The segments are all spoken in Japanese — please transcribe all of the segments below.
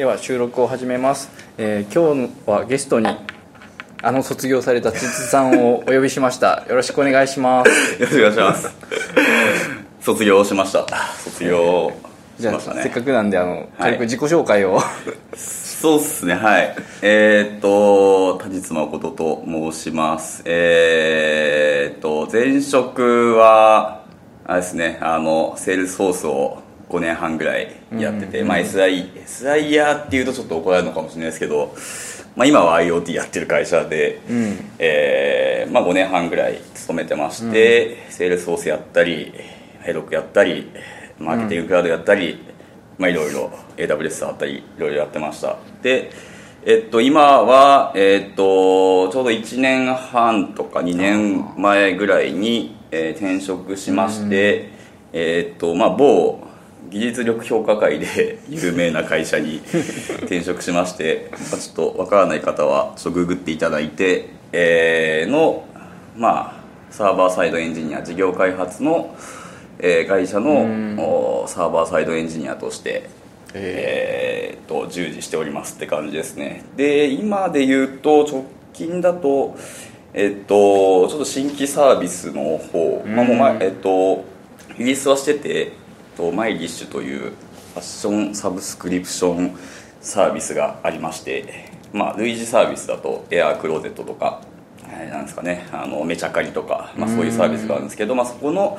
では収録を始めます、えー今日はゲストにあの卒業されたつつさんをお呼びしました。よろしくお願いします。よろしくお願いします。卒業しました。卒業しじゃあ、ましたね。せっかくなんであの軽く自己紹介を、そうっすねはい。えー、っと田実誠と申します。えー、っと前職はあれですねあのセールスフォースを5年半ぐらいやってて、まあ SI SIer っていうとちょっと怒られるのかもしれないですけど、まあ、今は IoT やってる会社で、えーまあ、5年半ぐらい勤めてまして、セールスフォースやったり Heroku やったりマーケティングクラウドやったり、まあいろいろ AWS あったりいろいろやってました。でえっと今はえっとちょうど1年半とか2年前ぐらいに、えー転職しまして、えっとまあ某技術力評価会で 有名な会社に転職しまして、まあ、ちょっとわからない方はちょっとググっていただいて、えーのまあサーバーサイドエンジニア事業開発の、えー会社のおサーバーサイドエンジニアとして、えーっと従事しておりますって感じですね。で今で言うと直近だとえっとちょっと新規サービスの方、まあもう前えっとリリースはしてて、と、マイリッシュというファッションサブスクリプションサービスがありましてまあ類似サービスだとエアークローゼットとかえーなんですかねあのめちゃかりとか、まあ、そういうサービスがあるんですけど、まあ、そこの、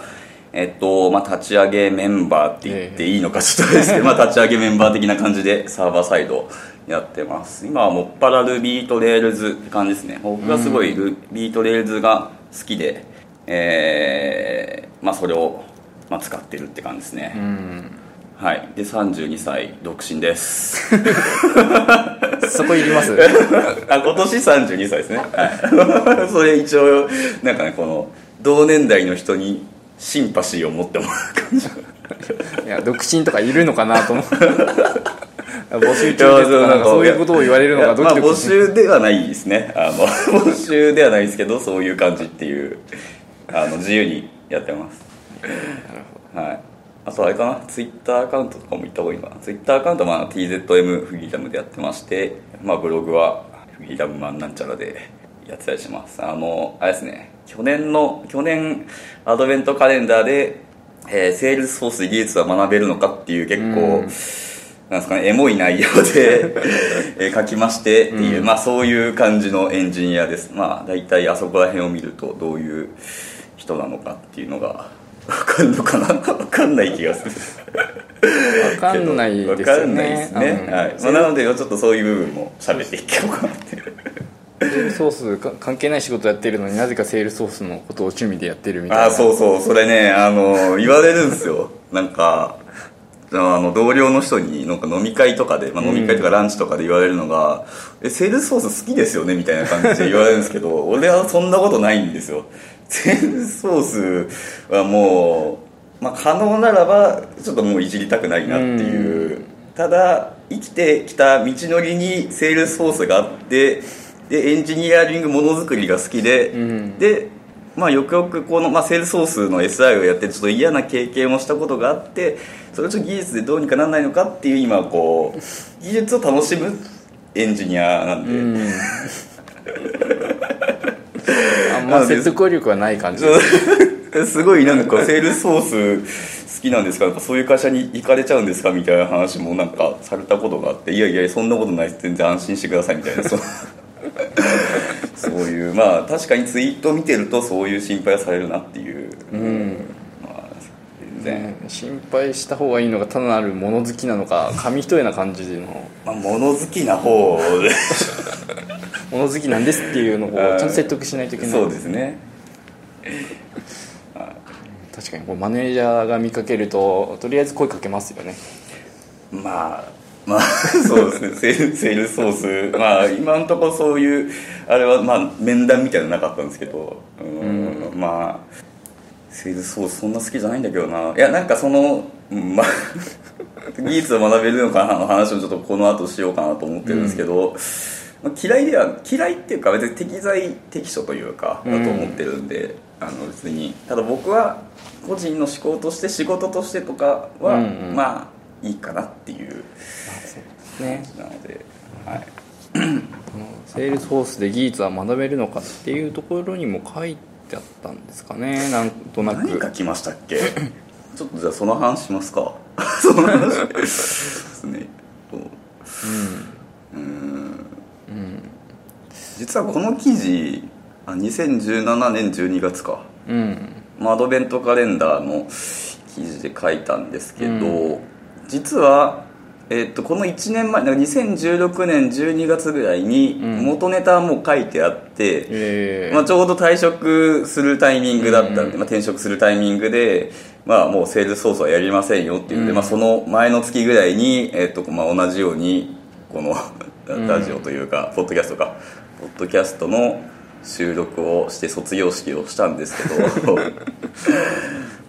えっとまあ、立ち上げメンバーって言っていいのかちょっとですけど、まあ、立ち上げメンバー的な感じでサーバーサイドやってます。今はもっぱら Ruby と Rails って感じですね。僕がすごい Ruby と Rails が好きで、えーまあ、それを、まあ、使ってるって感じですね、はい。で32歳独身です。そこいります？あ今年32歳ですね、はい、それ一応なんかねこの同年代の人にシンパシーを持ってもらう感じ。いや独身とかいるのかなと思う。募集中ですとかそういうことを言われるのがドキドまあ、募キする集ではないですね。あの募集ではないですけどそういう感じっていうあの自由にやってますはい。あとあれかな？ツイッターアカウントとかも言った方がいいのかな？ツイッターアカウントはまあ TZM フリーダムでやってまして、まあ、ブログはフリーダムマンなんちゃらでやってたりします。あのあれですね。去年の去年アドベントカレンダーで、えー、セールスフォースで技術は学べるのかっていう結構、なんですかね、エモい内容でえー書きましてっていう、まあそういう感じのエンジニアです。まあ大体あそこら辺を見るとどういう人なのかっていうのがわかるのかな？わかんない気がする。分かんないですよね。わかんないですね。うん。はい。まあなのでちょっとそういう部分も喋っていこうかなって。セールソースか関係ない仕事やってるのになぜかセールソースのことを趣味でやってるみたいな。あーそうそう。それねあの言われるんですよ。なんかあの同僚の人になんか飲み会とかで、まあ、飲み会とかランチとかで言われるのが「えセールスフォース好きですよね」みたいな感じで言われるんですけど 俺はそんなことないんですよ セールスフォースはもう、まあ、可能ならばちょっともういじりたくないなっていう、ただ生きてきた道のりにセールスフォースがあってでエンジニアリングものづくりが好きで、でまあよくよくこの、まあ、セールスフォースの SI をやってちょっと嫌な経験をしたことがあってそれをちょっと技術でどうにかならないのかっていう今こう技術を楽しむエンジニアなんで、うん あんま説得力はない感じす。ごいなんかセールスソース好きなんですか？そういう会社に行かれちゃうんですか？みたいな話もなんかされたことがあって。いやいやそんなことないです。全然安心してください。みたいな。そう。いうまあ確かにツイートを見てるとそういう心配はされるなっていう、まあ、全然、ね心配した方がいいのが単なる物好きなのか紙一重な感じの。まあ、物好きな方で 物好きなんですっていうのをちゃんと説得しないといけない。そうですね。確かにこうマネージャーが見かけるととりあえず声かけますよね。まあまあ そうですね。セールセールスソース。まあ今のところそういうあれはまあ面談みたいなのなかったんですけど。うん。まあセールスフォースそんな好きじゃないんだけどな。いやなんかそのうんまあ 技術を学べるのかなの話をちょっとこの後しようかなと思ってるんですけど、まあ、嫌いでは嫌いっていうか別に適材適所というかだと思ってるんで、あの別に。ただ僕は個人の思考として仕事としてとかは、うんうん。まあいいかなっていう。ね。なので、はい、セールスフォースで技術は学べるのかっていうところにも書いてあったんですかね。なんとなく。何書きましたっけ？ちょっとじゃあその話しますか。その話。ですね。うん。うん実はこの記事あ2017年12月か、うん。まあ、アドベントカレンダーの記事で書いたんですけど、う実は、えっとこの1年前なんか2016年12月ぐらいにうん。元ネタはもう書いてあって、えー。まあ、ちょうど退職するタイミングだったんで、うん。まあ、転職するタイミングで、まあ、もうセールスソースはやりませんよっていうので、うん。まあ、その前の月ぐらいに、えっとまあ、同じようにこのんラジオというか、ポッドキャストか。ポッドキャストの収録をして卒業式をしたんですけど。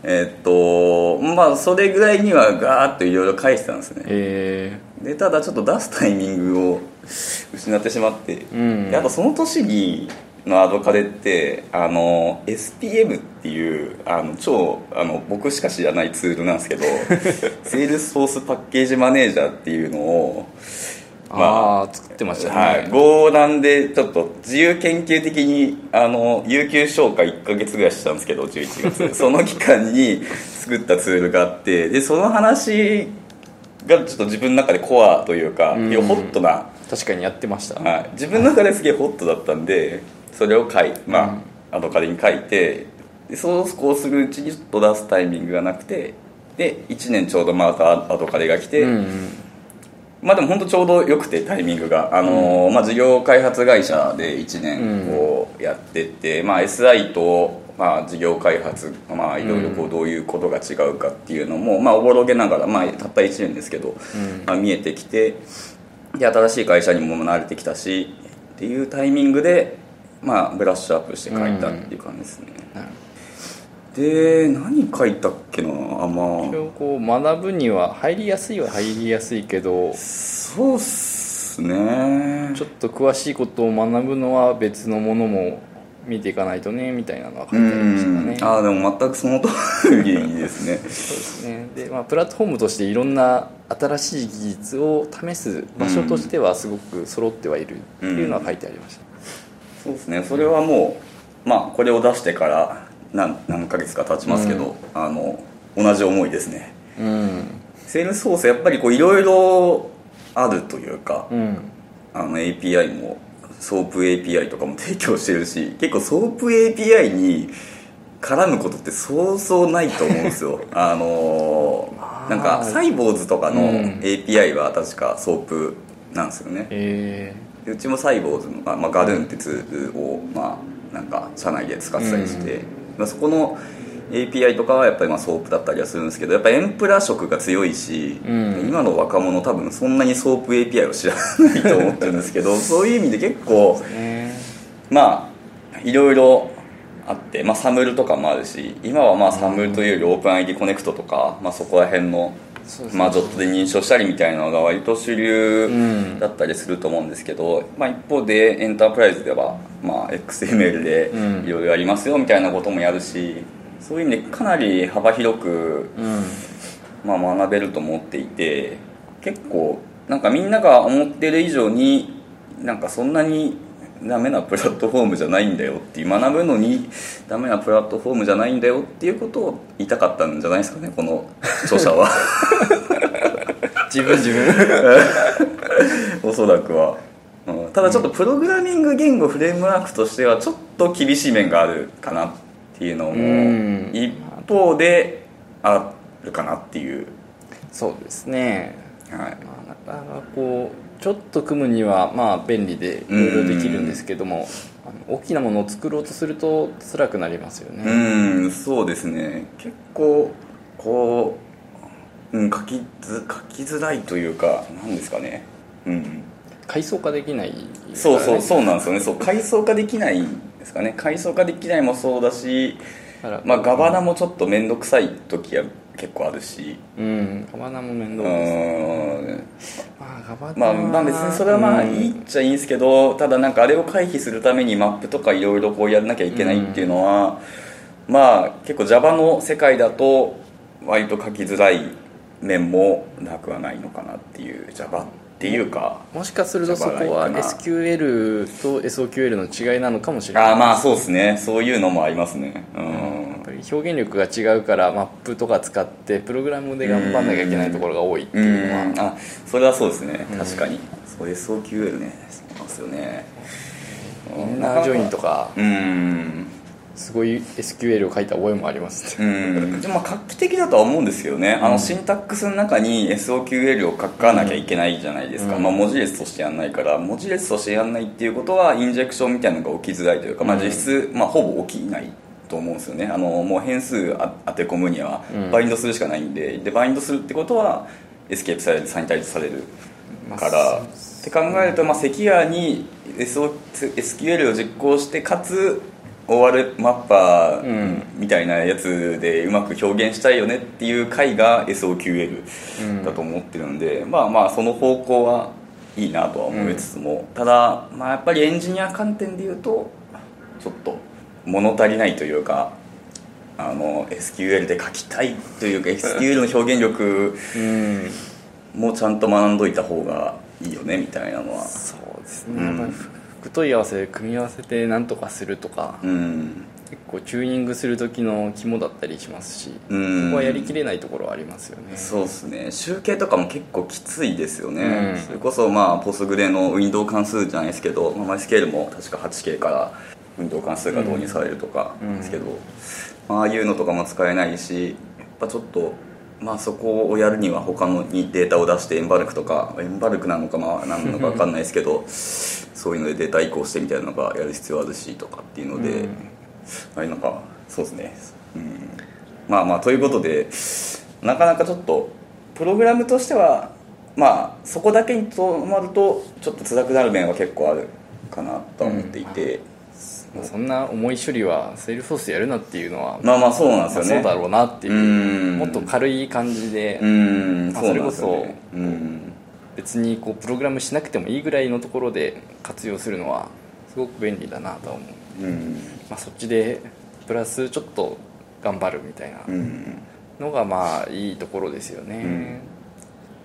えっとまあそれぐらいにはガーッといろいろ書いてたんですね。え。でただちょっと出すタイミングを失ってしまって、うん。であとその年にのアドカレってあの SPM っていうあの超あの僕しか知らないツールなんですけど セールスフォースパッケージマネージャーっていうのをー、ああ作ってましたね、はい、合談でちょっと自由研究的にあの有給消化1か月ぐらいしてたんですけど11月。その期間に作ったツールがあってでその話がちょっと自分の中でコアというか、うん。ホットな、確かにやってました、はい、自分の中ですげえホットだったんでそれを書いまあ、アドカリに書いてでそうこうするうちにちょっと出すタイミングがなくてで1年ちょうどまたアドカリが来て、うんうんまあでも本当ちょうどよくてタイミングが、あのーまあ、事業開発会社で1年こうやってて、まあ、SI と、まあ、事業開発、まあ、いろいろこうどういうことが違うかっていうのも、まあ、おぼろげながら、まあ、たった1年ですけど、まあ、見えてきてで新しい会社にも慣れてきたしっていうタイミングで、まあ、ブラッシュアップして書いたっていう感じですね、なるで何書いたっけなあま。あこう学ぶには入りやすいは入りやすいけどそうっすね。ちょっと詳しいことを学ぶのは別のものも見ていかないとねみたいなのは書いてありましたね。ああでも全くその通りですね。そうですね。で、まあ、プラットフォームとしていろんな新しい技術を試す場所としてはすごく揃ってはいるっていうのは書いてありました、そうですね。それはもうまあこれを出してから何何ヶ月か経ちますけど、あの同じ思いですね。うん。セールスフォースやっぱりこういろいろあるというか、うん。あの API もソープ API とかも提供してるし結構ソープ API に絡むことってそうそうないと思うんですよ。あのーなんかサイボウズとかのうん。API は確か SOAPなんですよね。えでうちもサイボウズの、あまあ、ガルーンってツールを、まあ、なんか社内で使ってたりして、まあ、そこの API とかはやっぱりまあ SOAP だったりはするんですけどやっぱエンプラ色が強いし、うん。今の若者多分そんなにソープ API を知らないと思ってるんですけど そういう意味で結構まあいろいろあって、まあ、 SAML とかもあるし今はまあ SAML というよりオープン ID コネクトとか、まあ、そこら辺のまあ、ジョットで認証したりみたいなのが割と主流うんだったりすると思うんですけど、まあ、一方でエンタープライズでは、まあ、XML でうん。いろいろありますよみたいなこともやるしそういう意味でかなり幅広く、うん。まあ、学べると思っていて結構なんかみんなが思ってる以上になんかそんなにダメなプラットフォームじゃないんだよっていう学ぶのにダメなプラットフォームじゃないんだよっていうことを言いたかったんじゃないですかねこの著者は。自分自分。おそらくは、うん。ただちょっとプログラミング言語フレームワークとしてはちょっと厳しい面があるかなっていうのもうん。一方であるかなっていう、そうですね。はい、まあ、なかなかこうちょっと組むにはまあ便利でいろいろできるんですけどもあの大きなものを作ろうとすると辛くなりますよね。うんそうですね。結構こう、うん、書きづ書きづらいというかなんですかね。うん。階層化できないそうそうそうなんですよね。そう階層化できないんですかね。階層化できないもそうだしまあガバナもちょっと面倒くさい時は結構あるし。うん。ガバナも面う倒ですん。まあガバナまあ、まあ別にそれはまあいいっちゃいいんですけどただなんかあれを回避するためにマップとかいろいろこうやらなきゃいけないっていうのは、まあ結構 Java の世界だと割と書きづらい面もなくはないのかなっていう Java ってっていうかもしかするとそこは SQL と SOQL の違いなのかもしれない。ああまあそうですね。そういうのもありますね。うん、やっぱり表現力が違うからマップとか使ってプログラムで頑張んなきゃいけないところが多いっていうのは。うん。あそれはそうですね。うん。確かに、そう SOQL ね。そうですよね。INNER JOIN とか。うんすごい SQL を書いた覚えもあります。ねうん。でもまあ画期的だとは思うんですよね、あのシンタックスの中に SOQL を書かなきゃいけないじゃないですか、うん。まあ、文字列としてやんないから文字列としてやんないっていうことはインジェクションみたいなのが起きづらいというか、まあ、実質、まあ、ほぼ起きないと思うんですよね。あのもう変数あ当て込むにはうん。バインドするしかないんで。でバインドするってことはエスケープされるサニタイズされるから、って考えると、まあ、セキュアに SO SQL を実行してかつ終わるマッパうんーみたいなやつでうまく表現したいよねっていう回が SOQL うん。だと思ってるんで、まあまあその方向はいいなとは思いつつも、ただ、まあ、やっぱりエンジニア観点で言うとちょっと物足りないというかあの SQL で書きたいというか SQL の表現力うん。もちゃんと学んどいた方がいいよねみたいなのは。そうですね、うん問い合わせ組み合わせて何とかするとか、うん。結構チューニングする時の肝だったりしますし、うん。そこはやりきれないところはありますよね。そうですね。集計とかも結構きついですよね、うん。それこそまあポスグレのウィンドウ関数じゃないですけど、まあ、マイスケールも確か 8K からウィンドウ関数が導入されるとかうんですけど、まあああいうのとかも使えないしやっぱちょっとまあそこをやるには他のにデータを出してエンバルクとかエンバルクなのかまあ何なのか分かんないですけど そういうのでデータ移行してみたいなのがやる必要あるしとかっていうので、うん。あれなんかそうですね、うん、まあまあということでなかなかちょっとプログラムとしてはまあそこだけにとまるとちょっと辛くなる面は結構あるかなとは思っていて、まあそんな重い処理はセールフォースやるなっていうのは、まあまあそうなんですよね、まあそうだろうなっていううん。もっと軽い感じで、うん。まあそうなんですよね。うん。別にこうプログラムしなくてもいいぐらいのところで活用するのはすごく便利だなとは思う、うん。まあ、そっちでプラスちょっと頑張るみたいなうん。のがまあいいところですよね、うん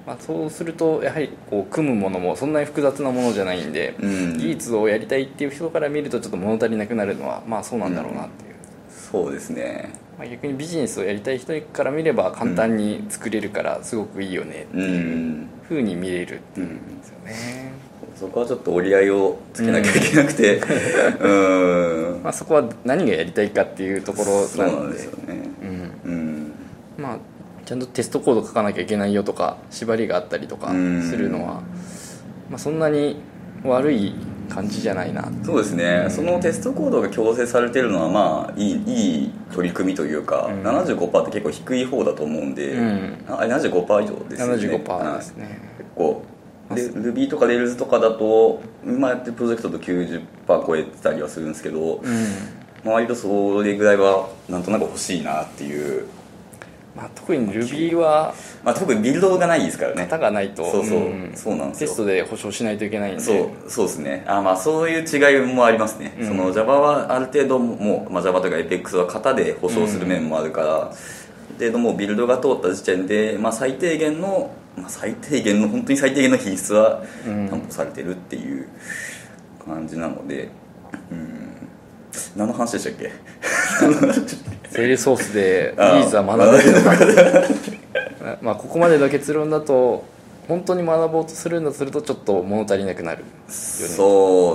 まあ、そうするとやはりこう組むものもそんなに複雑なものじゃないんで、うん。技術をやりたいっていう人から見るとちょっと物足りなくなるのはまあそうなんだろうなっていう、そうですね。まあ、逆にビジネスをやりたい人から見れば簡単に作れるからすごくいいよねってういうん。ふうに見れるっていうん。ですよね、そこはちょっと折り合いをつけなきゃいけなくて。うん。まあ、そこは何がやりたいかっていうところそうななのでんですよね。うん。うん。まあ、ちゃんとテストコード書かなきゃいけないよとか縛りがあったりとかうん。するのは、まあ、そんなに悪い感じじゃないな。そうですね、そのテストコードが強制されてるのはまあいいいい取り組みというか、うん。75%って結構低い方だと思うんで、うん。あれ75%以上ですよね。75%ですね、結構。で Ruby とか Rails とかだと今やってるプロジェクトと90%超えてたりはするんですけど、うん。まあ割とそれぐらいはなんとなく欲しいなっていう、まあ、特に Ruby はまあ、特にビルドがないですからね。型がないと。そうそう。ん。そうなんですよ。テストで保証しないといけないんで。そうそうですね。あまあそういう違いもありますね、うん。その Java はある程度もう、まあ、Java とか APEX は型で保証する面もあるから、ある程度もうビルドが通った時点で、まあ、最低限の、まあ、最低限の本当に最低限の品質はうん。担保されてるっていう感じなので、うん何の話でしたっけ？セールソースでああ。技術は学べる。のかまあここまでの結論だと本当に学ぼうとするんだとするとちょっと物足りなくなるよね。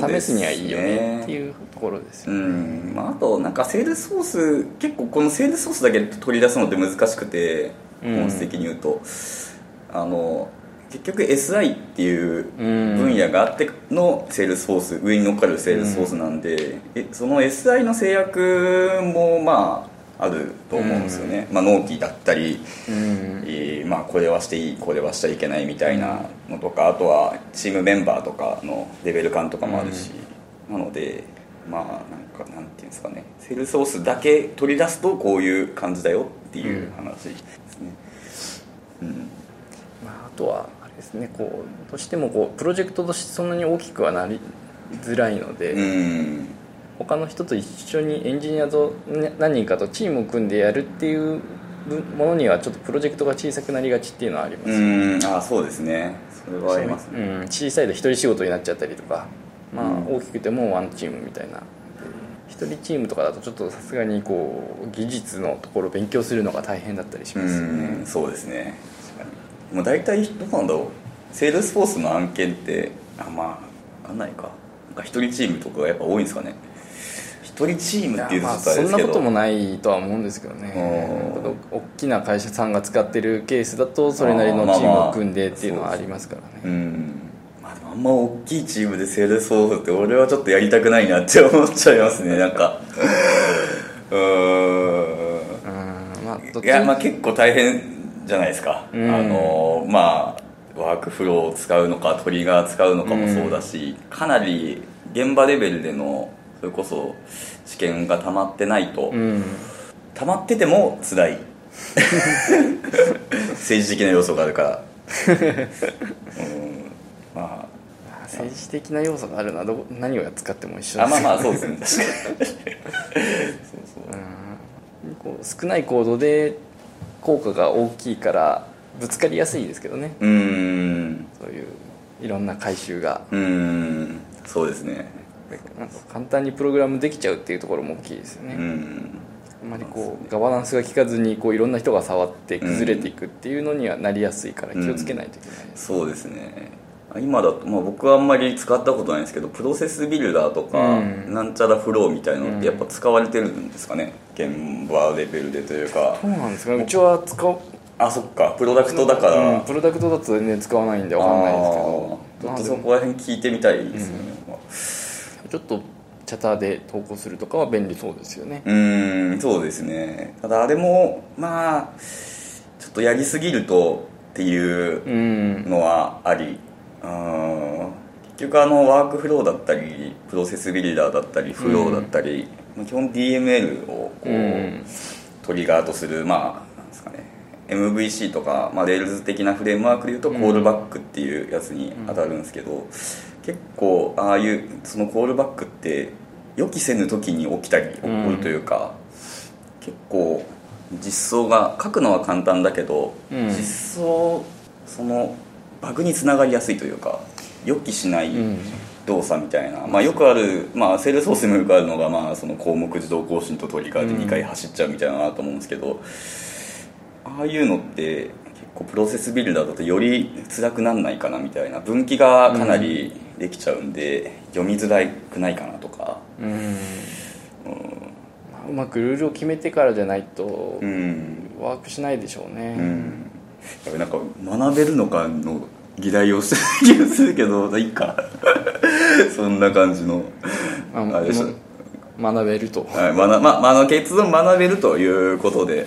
ね。試すにはいいよねっていうところですよ、うん。まあ、あとなんかセールスソース結構このセールスソースだけ取り出すのって難しくてうん。本質的に言うと、あの結局 SI っていううん分野があってのセールスフォース上に乗っかるセールスフォースなんで、えその SI の制約もまああると思うんですよね、まあ、納期だったり、うん。えーまあ、これはしていいこれはしちゃいけないみたいなのとかあとはチームメンバーとかのレベル感とかもあるし、なのでまあなんかなんていうんですかね。セールスフォースだけ取り出すとこういう感じだよっていう話ですね、うん。まあ、あとはですね。こうどうしてもこうプロジェクトとしてそんなに大きくはなりづらいので、うん。他の人と一緒にエンジニアとね何人かとチームを組んでやるっていうものにはちょっとプロジェクトが小さくなりがちっていうのはあります、うん。あそうですね。それはあります。ね。うん、小さいと一人仕事になっちゃったりとか、まあうん大きくてもワンチームみたいな。一人チームとかだとちょっとさすがにこう技術のところを勉強するのが大変だったりしうますよね。ん。そうですね。もう大体どうなんだろうセールスフォースの案件ってあまあ分かんないか。なんか一人チームとかがやっぱ多いんですかね。一人チームっていうとそんなこともないとは思うんですけどね。うん。大きな会社さんが使ってるケースだとそれなりのチームを組んでっていうのはありますからね。うん。まああんま大きいチームでセールスフォースって俺はちょっとやりたくないなって思っちゃいますねなんか。うーん。うん。まあいやまあ結構大変じゃないですか、うん。あのまあワークフローを使うのかトリガー使うのかもそうだし、かなり現場レベルでのそれこそ知見が溜まってないと、うん。溜まってても辛い。政治的な要素があるから。うん。ま政治的な要素があるのはどこ何を使っても一緒ああですまあまあそうですね。確かに。そうそう。こう少ない行動で効果が大きいからぶつかりやすいですけどね。うーん。そういういろんな回収が。うーん。そうですね。なんか簡単にプログラムできちゃうっていうところも大きいですよね、うん。あんまりこうガバナンスが効かずにこういろんな人が触って崩れていくっていうのにはなりやすいから気をつけないといけない。です、そうですね。今だと、まあ、僕はあんまり使ったことないんですけどプロセスビルダーとか、うん。なんちゃらフローみたいのってやっぱ使われてるんですかね。現場レベルでというか。そうなんですか。ねうちは使うあそっか。プロダクトだから、うんプロダクトだと全然使わないんでわかんないですけど。ちょっとそこら辺聞いてみたいですよね、ちょっとチャターで投稿するとかは便利そうですよね。うーんそうですね。ただあれもまあちょっとやりすぎるとっていううん。のはあり。うん結局あのワークフローだったりプロセスビルダーだったりフローだったり、まあ基本 DML をこう、うん。トリガーとするまあなんですかね MVC とか、まあ、 Rails 的なフレームワークでいうとコールバックっていうやつに当たるんですけど、結構ああいうそのコールバックって予期せぬ時に起きたり起こるというか、結構実装が書くのは簡単だけど、うん。実装そのバグにつながりやすいというか予期しないうん。動作みたいな、まあ、よくある、まあ、セールスフォースにもよくあるのが、まあ、その項目自動更新とトリガーで2回走っちゃうみたいなのと思うんですけど、ああいうのって結構プロセスビルダーだとより辛くなんないかなみたいな分岐がかなりできちゃうんで、読みづらくないかなとか。うん。まあうまくルールを決めてからじゃないとうん。ワークしないでしょうね、うん。なんか学べるのかの議題をしてる 気がするけどいいか。そんな感じのああれでしょも学べると。はいまなままあ、あの結論学べるということで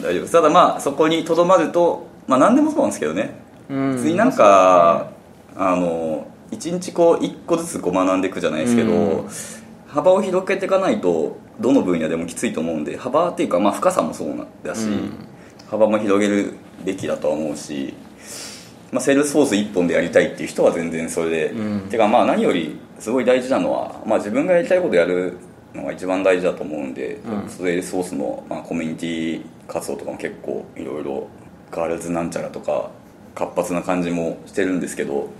大丈夫です。ただまあそこにとどまるとまあ何でもそうなんですけどね。うん。別になんか、あの一日こう一個ずつこう学んでいくじゃないですけど、うん。幅を広げていかないとどの分野でもきついと思うんで幅っていうかまあ深さもそうなんだし、うん。幅も広げるべきだとは思うし、まあ、セールスフォース一本でやりたいっていう人は全然それで、うん。てかまあ何よりすごい大事なのは、まあ、自分がやりたいことやるのが一番大事だと思うんで、うん。セールスフォースの、まあ、コミュニティ活動とかも結構いろいろガールズなんちゃらとか活発な感じもしてるんですけど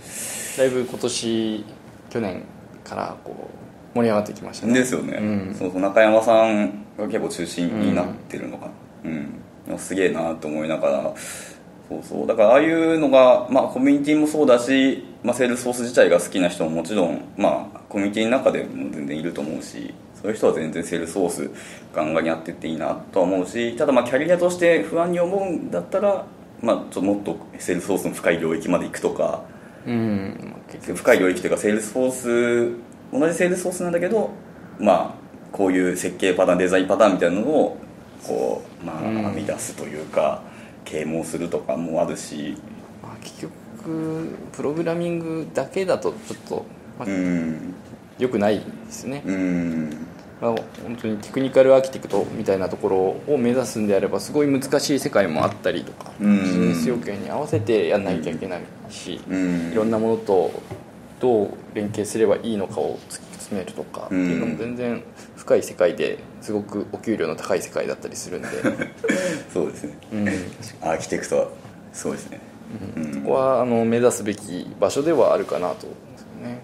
だいぶ今年去年からこう盛り上がってきましたね。ですよね、うん。そうそう中山さんが結構中心になってるのか。なうん、すげえなと思いながらそうそう。だからああいうのが、まあ、コミュニティもそうだし、まあ、セールスフォース自体が好きな人ももちろん、まあ、コミュニティの中でも全然いると思うしそういう人は全然セールスフォースガンガンにやっていっていいなとは思うしただまあキャリアとして不安に思うんだったら、まあ、ちょっともっとセールスフォースの深い領域まで行くとかうん深い領域というかセールスフォース同じセールスフォースなんだけどまあこういう設計パターンデザインパターンみたいなのをこうまあうん。編み出すというか啓蒙するとかもあるし。まあ結局プログラミングだけだとちょっと、まあうん。良くないですね、うん。まあ、本当にテクニカルアーキテクトみたいなところを目指すんであればすごい難しい世界もあったりとか、うん。ビジネス要件に合わせてやんなきゃいけないし、うん。いろんなものとどう連携すればいいのかを突き詰めるとかっていうのも全然深い世界ですごくお給料の高い世界だったりするんで、そうですね。うん、アーキテクトはそうですね。うん。そこはあの目指すべき場所ではあるかなとね、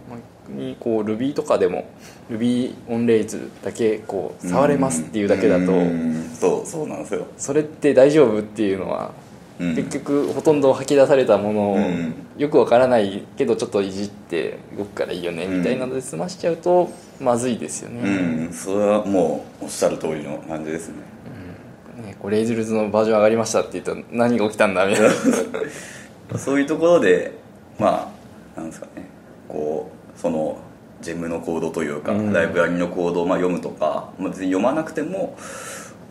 にこう Ruby とかでも Ruby on Rails だけこう触れますっていうだけだとうんそうそうなんですよ。それって大丈夫っていうのはうん。結局ほとんど吐き出されたものをうん。よくわからないけどちょっといじって動くからいいよねみたいなので済ましちゃうとまずいですよね,、うんそれはもうおっしゃる通りの感じですね。ねこうレイズルズのバージョン上がりましたって言ったら何が起きたんだみたいな。そういうところでまあなんですかね。こうそのジェムのコードというか、うん。ライブラリのコードをまあ読むとか、まあ、別に読まなくても、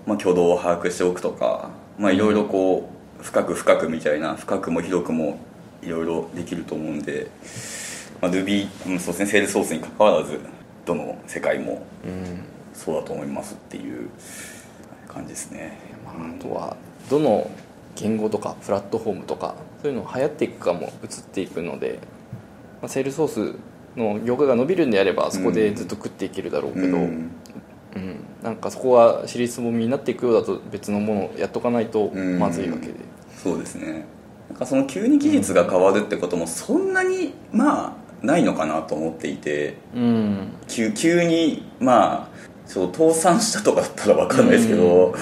まあ、挙動を把握しておくとかまあいろいろこう深く深くみたいな深くも広くもいろいろできると思うんで、まあ、Ruby うんそうですねセールスソースに関わらずどの世界もうん。そうだと思いますっていう感じですね、まあ、あとはどの言語とかプラットフォームとかそういうの流行っていくかも移っていくので、まあ、セールソースの業界が伸びるんであればそこでずっと食っていけるだろうけど、ううん。んなんかそこが尻すぼみになっていくようだと別のものをやっとかないとうん。まずいわけで、そうですね。なんかその急に技術が変わるってこともそんなにまあないのかなと思っていてうん。急急にまあそう倒産したとかだったら分かんないですけど、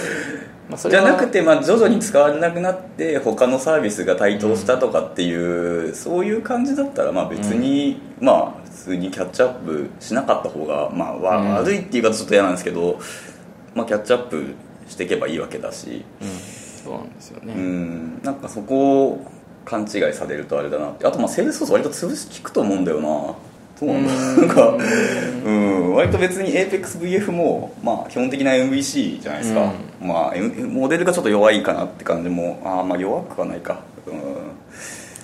まあ、それはじゃなくてまあ徐々に使われなくなって他のサービスが台頭したとかっていう、そういう感じだったらまあ別に、まあ普通にキャッチアップしなかった方がまあ悪いっていう言い方ちょっと嫌なんですけど、まあ、キャッチアップしていけばいいわけだし、うん、そうなんですよね、うん。なんかそこを勘違いされるとあれだなって。あとまあセールスソース割と潰し効くと思うんだよなそうなん。だなんかうん。割と別に ApexVF もまあ基本的な MVC じゃないですか、まあモデルがちょっと弱いかなって感じもああまあ弱くはないか。うん。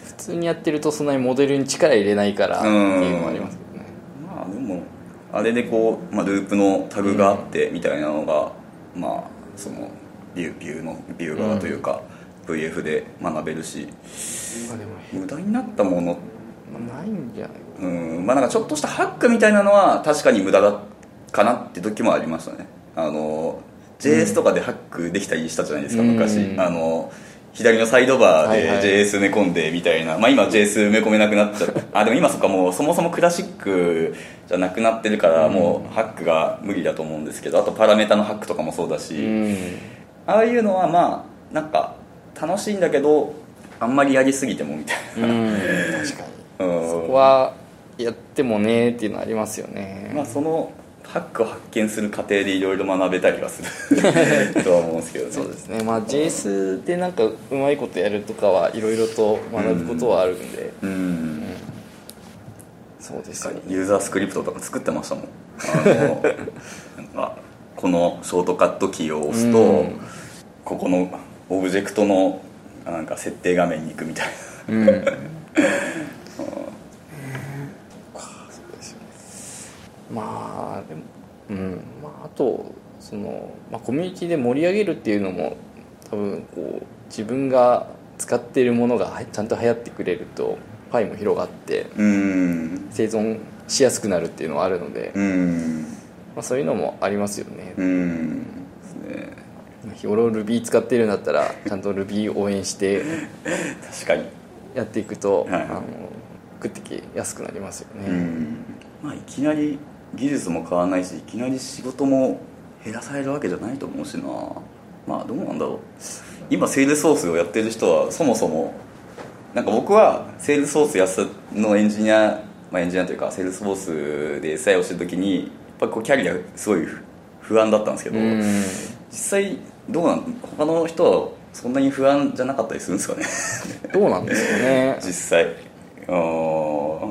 普通にやってるとそんなにモデルに力入れないからっていうのもありますけどね。まあでもあれでこう、まあ、ループのタグがあってみたいなのが、まあそのビュービューのビュー側というか、VF で学べるし。無駄になったものまあないんじゃないうんまあなんかちょっとしたハックみたいなのは確かに無駄だかなって時もありましたね。あの JS とかでハックできたりしたじゃないですか、うん。昔。うんあの左のサイドバーはいはい。で JS 埋め込んでみたいな、まあ今 JS 埋め込めなくなっちゃってあでも今そっかもうそもそもクラシックじゃなくなってるからもうハックが無理だと思うんですけどあとパラメータのハックとかもそうだし、うん。ああいうのはまあなんか楽しいんだけどあんまりやりすぎてもみたいうん。確かにそこはやってもねっていうのはありますよね、まあそのハックを発見する過程でいろいろ学べたりはする とは思うんですけどね。そうですね。まあ JS でなんかうまいことやるとかはいろいろと学ぶことはあるんで、うん。そうですよね。ユーザースクリプトとか作ってましたもん。あのなんかこのショートカットキーを押すと、うん。ここのオブジェクトのなんか設定画面に行くみたいうんそうですよねまあでもうんまああとその、まあ、コミュニティで盛り上げるっていうのも多分こう自分が使っているものがはいちゃんと流行ってくれるとパイも広がって生存しやすくなるっていうのはあるので、うん。まあ、そういうのもありますよね、うん。ですね。日頃 Ruby 使ってるんだったらちゃんと Ruby 応援して確かに。やっていくと、はい。あの食ってきやすくなりますよね、うん。まあいきなり技術も変わらないしいきなり仕事も減らされるわけじゃないと思うしな。まあどうなんだろう。今セールソースをやってる人はそもそもなんか僕はセールスフォースやすのエンジニア、まあ、エンジニアというかセールスフォースで SI をしてる時にやっぱこうキャリアすごい不安だったんですけど、うん。実際どうなん他の人はそんなに不安じゃなかったりするんですかね。どうなんですかね。実際。あー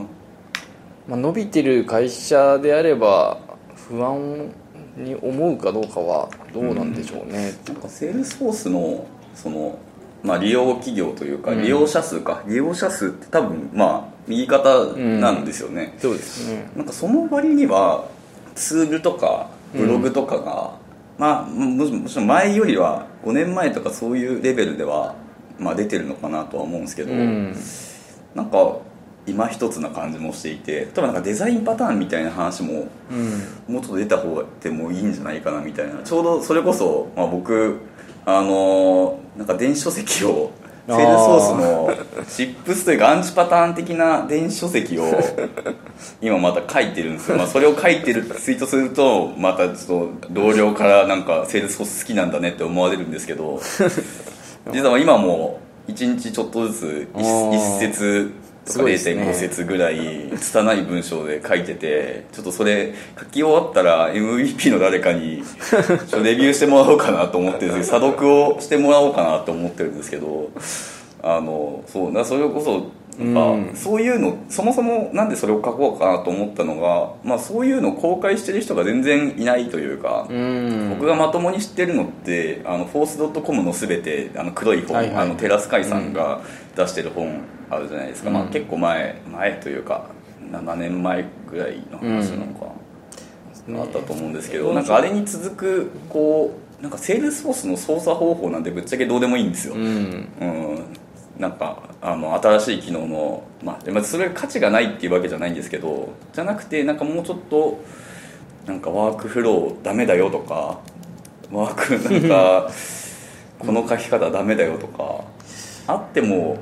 まあ、伸びてる会社であれば不安に思うかどうかはどうなんでしょうね、なんかセールスフォースのその、まあ、利用企業というかうん。利用者数か、利用者数って多分まあ右肩なんですよね、そうですね。なんかその割にはツールとかブログとかが、まあももちろん前よりは5年前とかそういうレベルでは、まあ、出てるのかなとは思うんですけど、うん。なんか今一つな感じもしていて例えばなんかデザインパターンみたいな話もうん。もうちょっと出た方がでもいいんじゃないかなみたいな。ちょうどそれこそ、まあ、僕あのなんか電子書籍をセールスソースのシップスというかアンチパターン的な電子書籍を 今また書いてるんですよ、まあ、それを書いてるツイートするとまたちょっと同僚からなんかセールスソース好きなんだねって思われるんですけど 実は今も1日ちょっとずつあー。1節とかすごいですね。0.5節ぐらい拙い文章で書いててちょっとそれ書き終わったら MVP の誰かにレビューしてもらおうかなと思ってるんです 査読をしてもらおうかなと思ってるんですけどあのそうだからそれこそなんか、うんそういうのそもそもなんでそれを書こうかなと思ったのが、まあ、そういうのを公開してる人が全然いないというか、うん。僕がまともに知ってるのってあのフォースドットコムのすべてあの黒い本、はいはい。あのテラスカイさんが出してる本あるじゃないですか、うん。まあ、結構前前というか7年前ぐらいの話なのかな、あったと思うんですけど、なんかあれに続くこうなんかセールスフォースの操作方法なんてぶっちゃけどうでもいいんですよ、うん。うん、なんかあの新しい機能の、まあ、まあそれが価値がないっていうわけじゃないんですけどじゃなくてなんかもうちょっとなんかワークフローダメだよとかワーク なんかこの書き方ダメだよとかあっても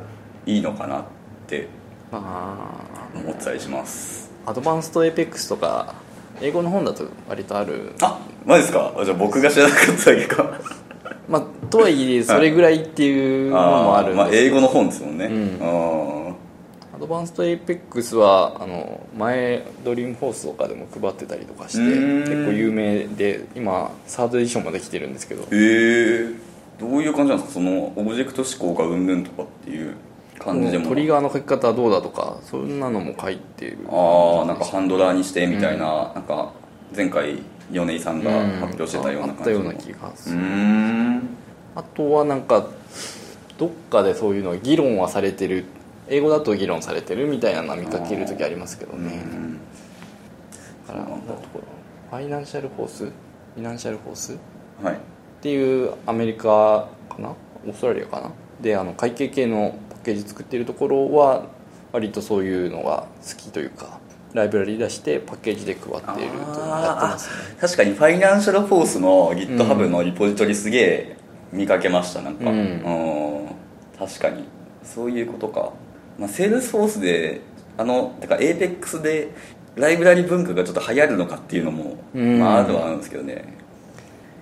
いいのかなってま思ってたりします。あ Advanced Apex とか英語の本だと割とある。あマジですか？あじゃあ僕が知らなかっただけかまあとはいえそれぐらいっていうのもあるんですまあ、英語の本ですもんね、うん。あ Advanced Apex はあの前 Dreamforce とかでも配ってたりとかしてうーん。結構有名で今サードエディションまで来てるんですけど。ー。へえどういう感じなんですか？そのオブジェクト指向がうんぬんとかっていう感じでも。トリガーの書き方はどうだとかそんなのも書いてる。ああなんかハンドラーにしてみたいな,、なんか前回米井さんが発表してたようなあったような気がする。あとはなんかどっかでそういうの議論はされてる。英語だと議論されてるみたいなのは見かける時ありますけどね。うん。だからそうなんだファイナンシャルフォース？フィナンシャルフォース？っはい。ていうアメリカかな？オーストラリアかな？であの会計系のパッケージ作ってるところは割とそういうのが好きというかライブラリ出してパッケージで配っているとやってますね。確かに FinancialForce の GitHub のリポジトリすげえ見かけましたなんか。うん。うん確かに。そういうことか、まあ、セールスフォースであのだから APEX でライブラリ文化がちょっと流行るのかっていうのも、うん。まあ、あるはあるんですけどね。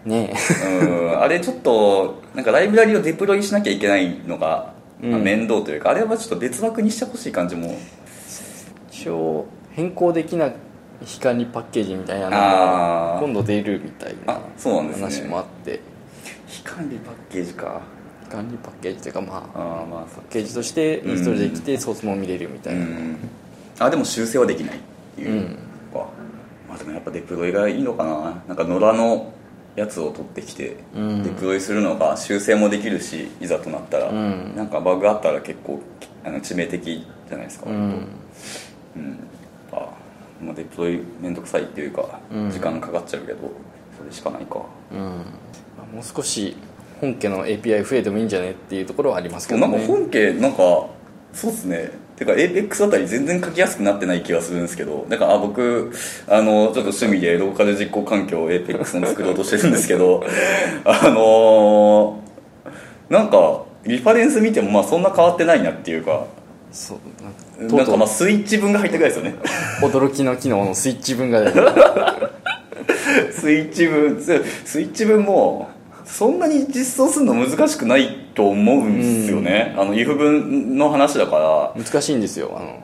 ねうん。あれちょっとなんかライブラリをデプロイしなきゃいけないのが、面倒というかあれはちょっと別枠にしてほしい感じも。一応変更できない光にパッケージみたいなのが今度出るみたいな話もあって。非管理パッケージか。管理パッケージというかまあまあパッケージとしてインストールできてソースも見れるみたいな、うんあでも修正はできないっていう、うん。かまあでもやっぱデプロイがいいのかな。なんか野良のやつを取ってきて、うん。デプロイするのが修正もできるしいざとなったら、うん。なんかバグあったら結構あの致命的じゃないですか、うん。うん。あまあ、デプロイ面倒くさいっていうか、うん。時間かかっちゃうけどそれしかないか。うん。まあもう少し本家の API 増えてもいいんじゃねっていうところはありますけどね。なんか本家なんかそうっすね。てか APEX あたり全然書きやすくなってない気がするんですけどだからあ僕あのちょっと趣味でローカル実行環境を APEX の作ろうとしてるんですけど あのーなんかリファレンス見てもまあそんな変わってないなっていうかそうなんかとなんかまあスイッチ分が入ったぐらいですよね。驚きの機能のスイッチ分が スイッチ分ススイッチ分もそんなに実装するの難しくないと思うんですよね、あの if 分の話だか難しいんですよ。あの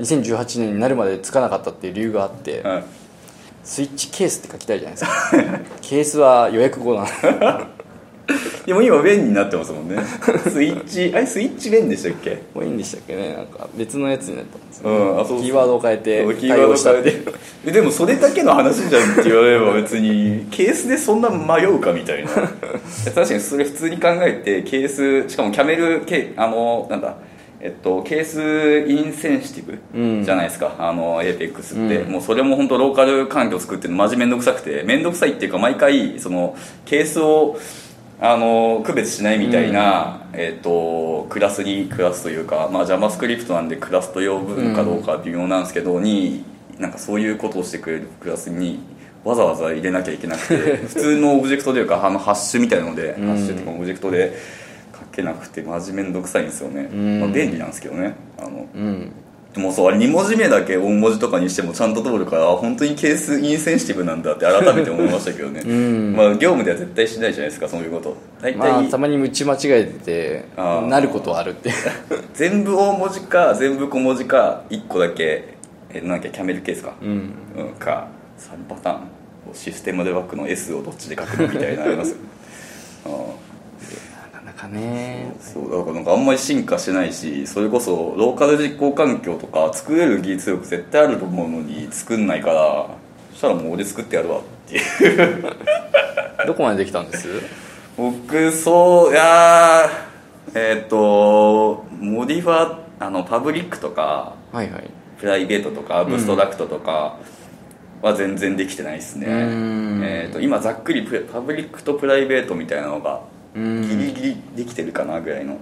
2018年になるまでつかなかったっていう理由があって。ら、はい。スイッチケースって書きたいじゃないですか。ケースは予約語なの でも今弁になってますもんね。スイッチあれスイッチ弁でしたっけ？もういいんでしたっけね？なんか別のやつになったんですよ、うんあそうキーワードを変えてキーワード変えて。えでもそれだけの話じゃんって言われれば別にケースでそんな迷うかみたいな。確かにそれ普通に考えてケースしかもキャメルケあのなんだえっと、ケースインセンシティうん。ブじゃないですか、あの APEX って、うん。もうそれも本当ローカル環境を作ってるのマジ面倒くさくて。面倒くさいっていうか毎回そのケースをあの区別しないみたいな、えっとクラスにクラスというか、まあ、JavaScript なんでクラスと呼ぶのかどうかは微妙なんですけど、になんかそういうことをしてくれるクラスにわざわざ入れなきゃいけなくて 普通のオブジェクトというかあのハッシュみたいなので、うん。ハッシュとかオブジェクトでけなくてマジめんどくさいんですよね、うん。まあ、便利なんですけどね。あのもそうあれ2文字目だけ大文字とかにしてもちゃんと通るからあ本当にケースインセンシティブなんだって改めて思いましたけどね、うん。まあ業務では絶対しないじゃないですかそういうこと。大体、まあたまに打ち間違えてあーなること。はあるって全部大文字か全部小文字か1個だけえなんだっけキャメルケースか、うん。うん、か3パターン。システムデバッグの S をどっちで書くのみたいなのありますよ。あ なね。ーそうだからなんかあんまり進化してないしそれこそローカル実行環境とか作れる技術力絶対あると思うのに作んないからそしたらもう俺作ってやるわっていう。どこまでできたんです？僕そういやーえっ、とモディファあのパブリックとかはいはい。プライベートとかアブストラクトとかは全然できてないですね、うん。えー、と今ざっくりプパブリックとプライベートみたいなのがうんギリギリできてるかなぐらいの。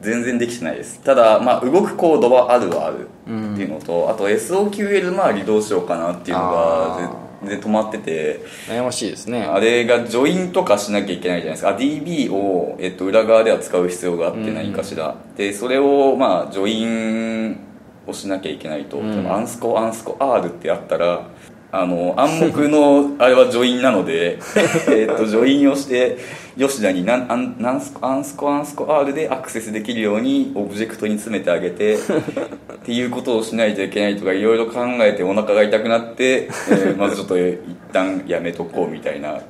全然できてないです。ただ、まあ、動くコードはあるはあるっていうのと、あと SOQL 周りどうしようかなっていうのがあ全然止まってて。悩ましいですね。あれがジョインとかしなきゃいけないじゃないですか。あ DB を、えっと、裏側では使う必要があって何かしら、でそれをまあジョインをしなきゃいけないと、ん。アンスコアンスコ R ってあったらあの暗黙のあれはジョインなので えっとジョインをして吉田になんアンなんすアンスコアンスコ R でアクセスできるようにオブジェクトに詰めてあげて っていうことをしないといけないとかいろいろ考えてお腹が痛くなって、えーまずちょっと一旦やめとこうみたいな感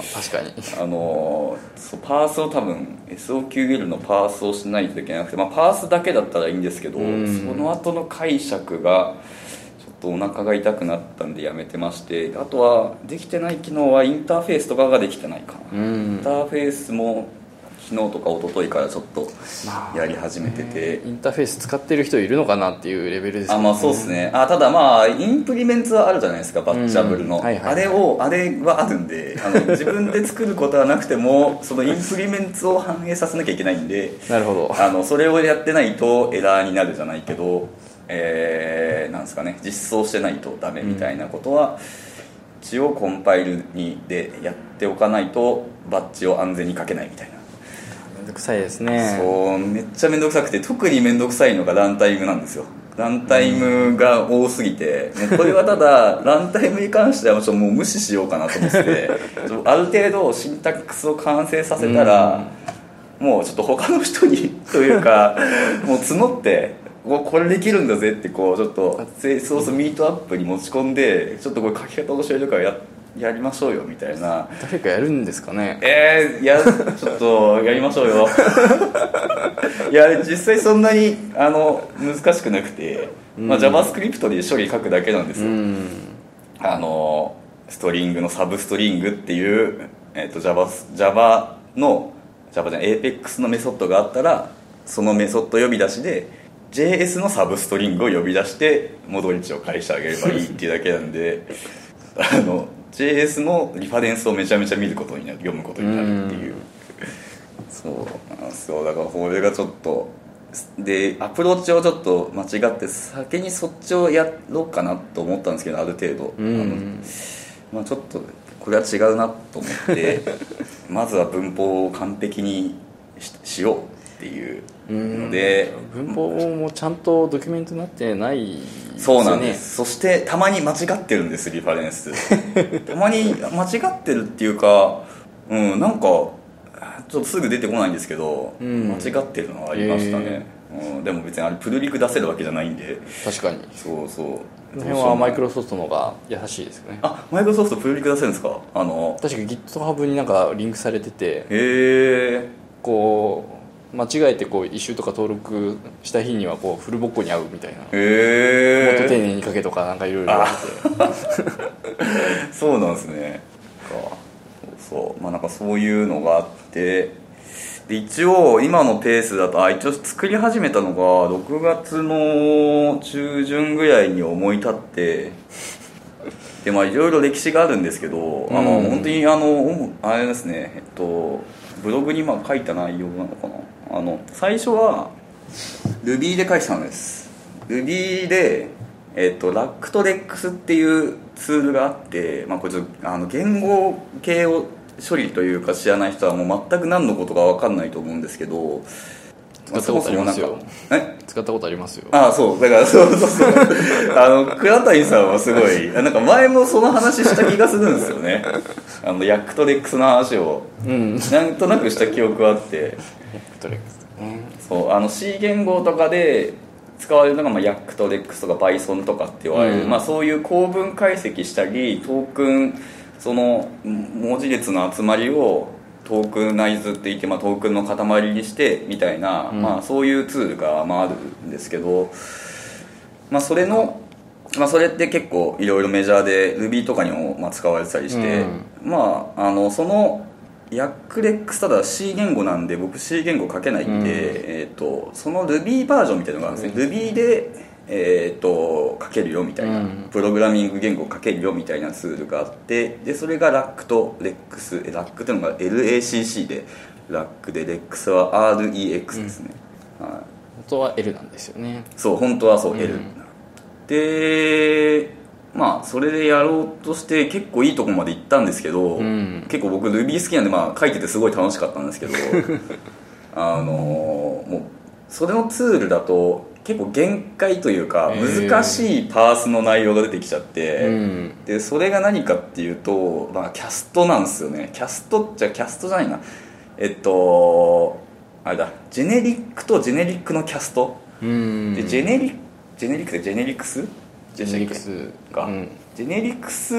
じで。確かに。あのーそうパースを多分 SOQL のパースをしないといけなくて、まあ、パースだけだったらいいんですけど、うん。その後の解釈がとお腹が痛くなったんでやめてましてあとはできてない機能はインターフェースとかができてないかな、うインんターフェースも昨日とか一昨日からちょっとまあやり始めてて、インターフェース使ってる人いるのかなっていうレベルですあまあそうですね。あただまあインプリメントはあるじゃないですかバッチャブルの、あれをあれはあるんであの 自分で作ることはなくてもそのインプリメントを反映させなきゃいけないんでなるほど。あのそれをやってないとエラーになるじゃないけどえーなんですかね実装してないとダメみたいなことは、一応コンパイルにでやっておかないとバッジを安全にかけないみたいな。めんどくさいですね。そうめっちゃ面倒くさくて特に面倒くさいのがランタイムなんですよ。ランタイムが多すぎてもうこれはただ ランタイムに関してはちょっともう無視しようかなと思ってある程度シンタックスを完成させたらもうちょっと他の人にというかもう募ってもうこれできるんだぜってこうちょっとソースミートアップに持ち込んでちょっとこれ書き方教えるからややりましょうよみたいな。誰かやるんですかね？えー、いやちょっとやりましょうよ。いや実際そんなにあの難しくなくて、まあ、JavaScript で処理書くだけなんですよ、うん。あのストリングのサブストリングっていう、えー、と Java, Java の Java じゃない APEX のメソッドがあったらそのメソッド呼び出しで JS のサブストリングを呼び出して戻り値を返してあげればいいっていうだけなんであの JS のリファレンスをめちゃめちゃ見ることになる読むことになるっていう。そうなんですよ。だからこれがちょっとでアプローチをちょっと間違って先にそっちをやろうかなと思ったんですけどある程度、うん。あのまあ、ちょっとこれは違うなと思って まずは文法を完璧にししようっていうので文法もちゃんとドキュメントになってないそうなんです。そしてたまに間違ってるんですリファレンス。たまに間違ってるっていうかうんなんかちょっとすぐ出てこないんですけど、うん。間違ってるのはありましたね、うん、でも別にあれプルリク出せるわけじゃないんで。確かに。そうそう。この辺はマイクロソフトの方が優しいですよね。あマイクロソフトプルリク出せるんですか？あの。確か GitHub になんかリンクされてて。へえこう間違えてこう一周とか登録した日にはこうフルボッコに合うみたいな。もっと丁寧に書けとかなんかいろいろ言われて。そうなんですね。か。そう。まあなんかそういうのがあって。で一応今のペースだとあ一応作り始めたのが6月の中旬ぐらいに思い立って。でまあいろいろ歴史があるんですけど、あのうん本当にあのあれですね。えっとブログにまあ書いた内容なのかなあの最初は Ruby で書いてたんです。Ruby で、えっと、ラックとレックスっていうツールがあって、まあ、これちょっとあの言語系を処理というか知らない人はもう全く何のことか分かんないと思うんですけど使ったことありますよ。え？使ったことありますよ。ああそうだからそうそうそう。あの倉谷さんはすごいなんか前もその話した気がするんですよね。あの Yacc と Lex の話を。うん。なんとなくした記憶があって。と Lex ね。そうあの C 言語とかで使われるのが、まあ、ヤックトレックスとか Python とかって言われる、うん。まあ、そういう構文解析したりトークンその文字列の集まりをトークナイズって言って、まあ、トークンの塊にしてみたいな、うん。まあ、そういうツールが、まあ、あるんですけど、まあ、それの、まあ、それって結構いろいろメジャーで Ruby とかにも、まあ、使われてたりして、まああのそのヤックレックスただ C 言語なんで僕 C 言語書けないんで、うん。えー、とその Ruby バージョンみたいなのがあるんですね、Ruby で、えー、と書けるよみたいな、うん。プログラミング言語書けるよみたいなツールがあってでそれがラックとレックスえラックっていうのが LACC でラックでレックスは REX ですね、はい。元は L なんですよね。そう本当はそううん。L、でまあそれでやろうとして結構いいとこまで行ったんですけど、うん。結構僕 Ruby 好きなんでまあ書いててすごい楽しかったんですけど あのもうそれのツールだと結構限界というか難しいパースの内容が出てきちゃって、うん。でそれが何かっていうと、まあ、キャストなんですよね。キャストじゃキャストじゃないな。えっとあれだ。ジェネリックとジェネリックのキャスト。うん。でジェネリジェネリックってジェネリクス？ジェネリクスか、うん。ジェネリクスっ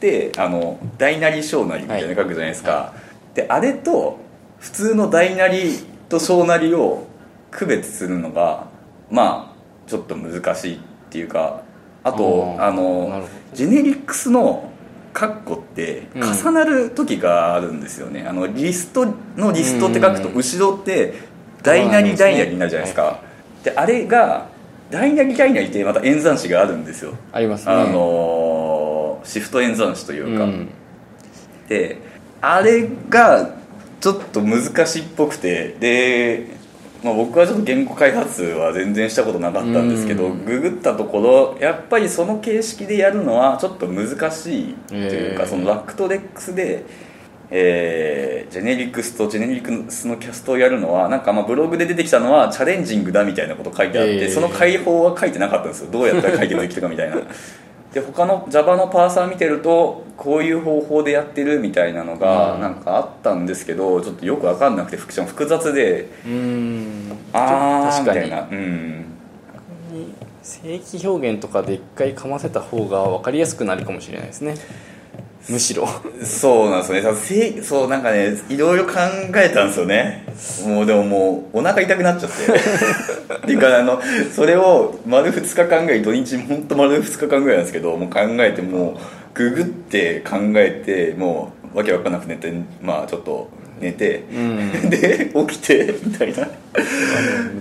てあの大なり小なりみたいな書くじゃないですか、であれと普通の大なりと小なりを区別するのがまあちょっと難しいっていうかあとあのジェネリクスのカッコってうん。重なる時があるんですよね、あのリストのリストって書くとうん。後ろって大なり大なりになるじゃないですか、であれが大なり大なりってまた演算子があるんですよ。ありますね。あのーシフト演算子というか、うん。であれがちょっと難しいっぽくてで、まあ、僕はちょっと言語開発は全然したことなかったんですけど、うん。ググったところやっぱりその形式でやるのはちょっと難しいというか、へー。そのラックとレックスで、えージェネリクスとジェネリクスのキャストをやるのはなんかまあブログで出てきたのはチャレンジングだみたいなこと書いてあって、へー。その解放は書いてなかったんですよ。どうやったら解決できるかみたいなで他の Java のパーサー見てるとこういう方法でやってるみたいなのがうん。なんかあったんですけどちょっとよく分かんなくて複複雑でうん。あーみ確かに。たいな。うん。正規表現とかで一回かませた方が分かりやすくなるかもしれないですねむしろ。そうなんですよね。そうなんかねいろいろ考えたんですよね。もうでももうお腹痛くなっちゃって。っていうかあのそれを丸2日考え土日本当丸2日間ぐらいなんですけどもう考えてもうググって考えてもうわけわかんなく寝てまあちょっと寝て、うん。で起きてみたいな。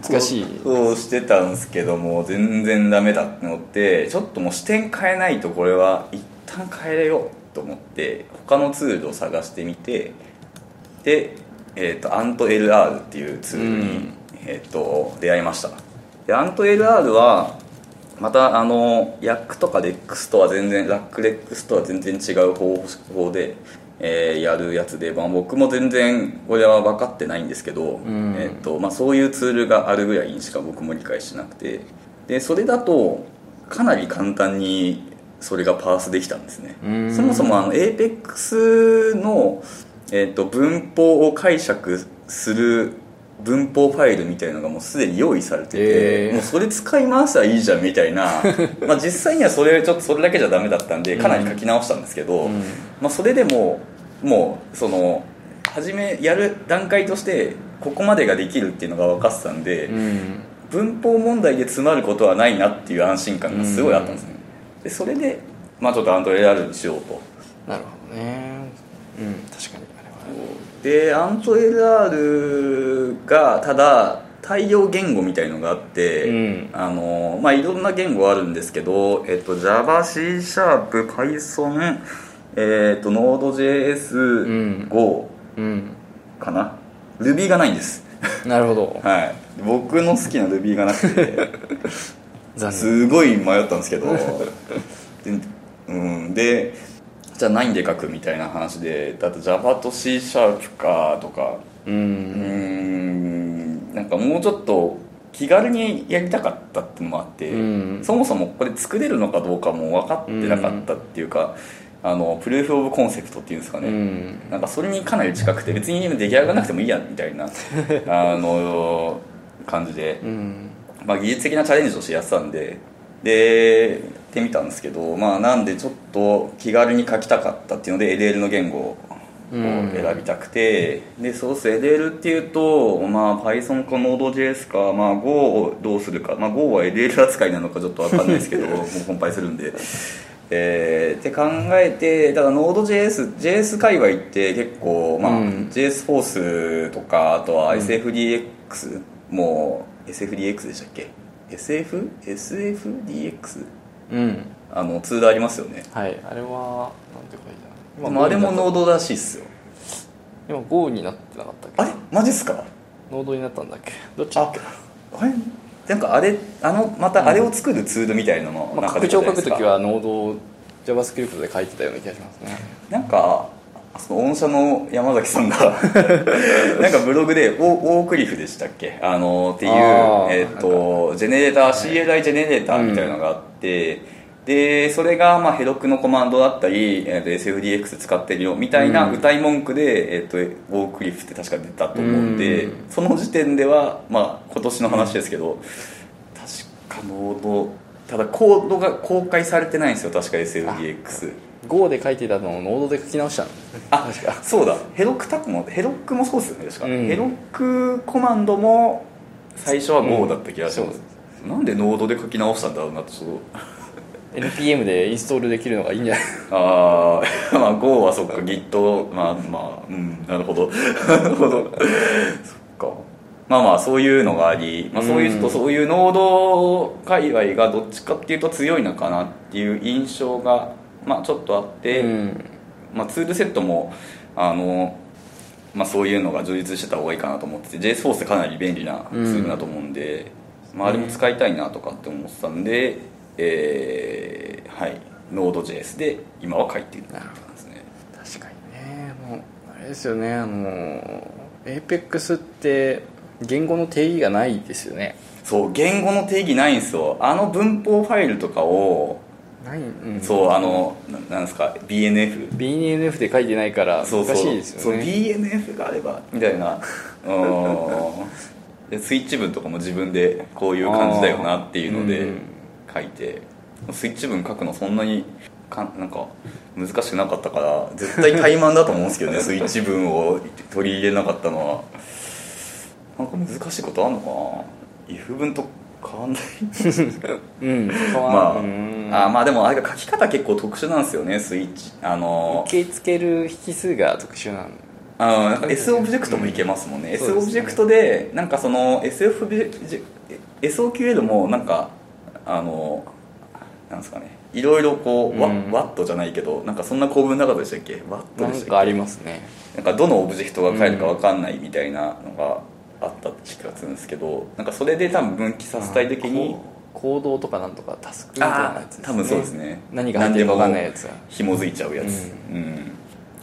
難しい。そうしてたんですけども全然ダメだって思ってちょっともう視点変えないとこれは一旦変えようと思って他のツールを探してみてで、えー、と AntLR っていうツールに、うん。えー、と出会いました。で AntLR はまたあのヤックとかレックスとは全然ラックレックスとは全然違う方法で、えーやるやつで、まあ、僕も全然これは分かってないんですけど、ん。えーとまあ、そういうツールがあるぐらいにしか僕も理解してなくて。でそれだとかなり簡単にそれがパースできたんですね。うん。そもそもあの APEX の、えー、と文法を解釈する文法ファイルみたいのがもうすでに用意されてて、へー。もうそれ使い回したらいいじゃんみたいな。まあ実際にはそれちょっとそれだけじゃダメだったんでかなり書き直したんですけど、うん。まあ、それでももうその初めやる段階としてここまでができるっていうのが分かってたんで、うん。文法問題で詰まることはないなっていう安心感がすごいあったんですね、でそれで、まあ、ちょっとアントレラルにしようと。なるほどね。うん確かに。あれはでアント LR がただ対応言語みたいのがあって、うん。あのまあいろんな言語あるんですけど、えっと、Java、C シャープ Python、えっと、Node.js、ん。Go うん。かな。Ruby がないんです。なるほど。はい。僕の好きな Ruby がなくて すごい迷ったんですけど。で,、うん、でじゃあ何で書くみたいな話でだと Java と C シャープかとか。ううん。んなんかもうちょっと気軽にやりたかったっていうのもあって、うん。そもそもこれ作れるのかどうかも分かってなかったっていうか、あのプルーフ・オブ・コンセプトっていうんですかね、うん。なんかそれにかなり近くて別に出来上がらなくてもいいやみたいな あの感じで、うんまあ、技術的なチャレンジとしてやってたんででやってみたんですけど、まあ、なんでちょっと気軽に書きたかったっていうので LL の言語をうん。選びたくて、でそうっす。LL っていうと、まあ、Python か Node.js か、まあ、Go をどうするか、まあ、Go は LL 扱いなのかちょっと分かんないですけど もうコンパイするんで。えーって考えてだから Node.js JS 界隈って結構、まあうん。JS フォースとかあとは SFDX、もう SFDX でしたっけ？SF? SFDX? うん。あのツールありますよね。はい。あれはなんて書いてあるでもあれもノードらしいっすよ。今 Go になってなかったっけ？あれ？マジっすか？ノードになったんだっけ？どっちだっけ？あれ？なんかあれあのまたあれを作るツールみたいなのまあ、なんか拡張書くときはノードを JavaScript で書いてたような気がしますね。なんかその御社の山崎さんが なんかブログでオオークリフでしたっけ？あのっていうえっ、とジェネレーター CLI ジェネレーターみたいなのがあって、でそれがまあヘロクのコマンドだったり、えー、と SFDX 使ってるよみたいなうん。歌い文句で、えー、とオークリフって確か出たと思うんで、うん。その時点では、まあ、今年の話ですけど、確かノードただコードが公開されてないんですよ確か SFDX Go で書いてたのをノードで書き直したの。あ確かそうだ。ヘロックタクもヘロックもそうですよね確か、うん。ヘロックコマンドも最初は Go だった気がします、う。んなんでノードで書き直したんだろうなとちょっと NPM でインストールできるのがいいんじゃない？ああ まあ Go はそっか。Git まあまあうんなるほど。なるほど。そっか。まあまあそういうのがあり、まあ、そういうとそういうノード界隈がどっちかっていうと強いのかなっていう印象がまあちょっとあって、うん。まあ、ツールセットもあの、まあ、そういうのが充実してた方がいいかなと思ってて JSForce ってかなり便利なツールだと思うんで、まあ、あれも使いたいなとかって思ってたんで、えーはい。Node.js で今は書いているって感じですね。確かにね。もうあれですよね。あの APEX って言語の定義がないですよね。そう言語の定義ないんですよ。あの文法ファイルとかをない、うん、そうあのななんですか BNF BNF で書いてないからしいですそうよね BNF があればみたいな。うん。でスイッチ文とかも自分でこういう感じだよなっていうのでうん書いて。スイッチ文書くのそんなにかなんか難しくなかったから絶対怠慢だと思うんですけどね スイッチ文を取り入れなかったのは。なんか難しいことあんのかな？if 文と変わんない。うん。まあ、うん。あまあでもあれが書き方結構特殊なんですよねスイッチ。あの受け付ける引数が特殊なんあのなんか S オブジェクトもいけますもんね、うん。S オブジェクトでなんかその SOQL もなんかあのなんですかね。いろいろこう、ワうん。ワットじゃないけどなんかそんな構文なかったでしたっけ？ワットなんでしたっけ？かありますね。なんかどのオブジェクトが返るか分かんないみたいなのがあった気がするんですけどなんかそれで多分分岐させたい時に行動とかなんとかタスクみたいなやつです、ね、多分そうですね。何が入ってるか分かんないやつ。が。紐づいちゃうやつ。うん、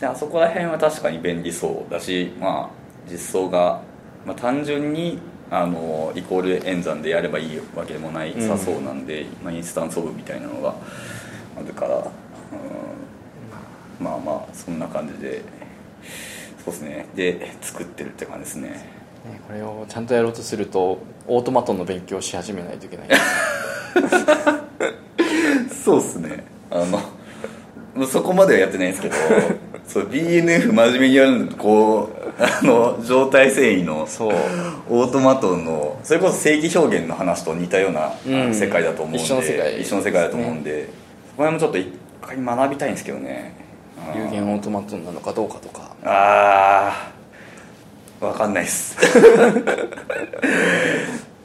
であそこら辺は確かに便利そうだしまあ実装が、まあ、単純にあのイコール演算でやればいいわけでもないさそうなんで、まあ、インスタンスオブみたいなのがあるから、うん、まあまあそんな感じでそうですね。で作ってるって感じですねね、これをちゃんとやろうとするとオートマトンの勉強をし始めないといけない。そうっすね。あのそこまではやってないんですけど そう BNF 真面目にやるのこうあの状態遷移のそう。オートマトンのそれこそ正義表現の話と似たような、うん。世界だと思うんで一緒の世界。一緒の世界だと思うんで、そこら辺もちょっと一回学びたいんですけどね。有限オートマトンなのかどうかとか。ああ分かんないっす。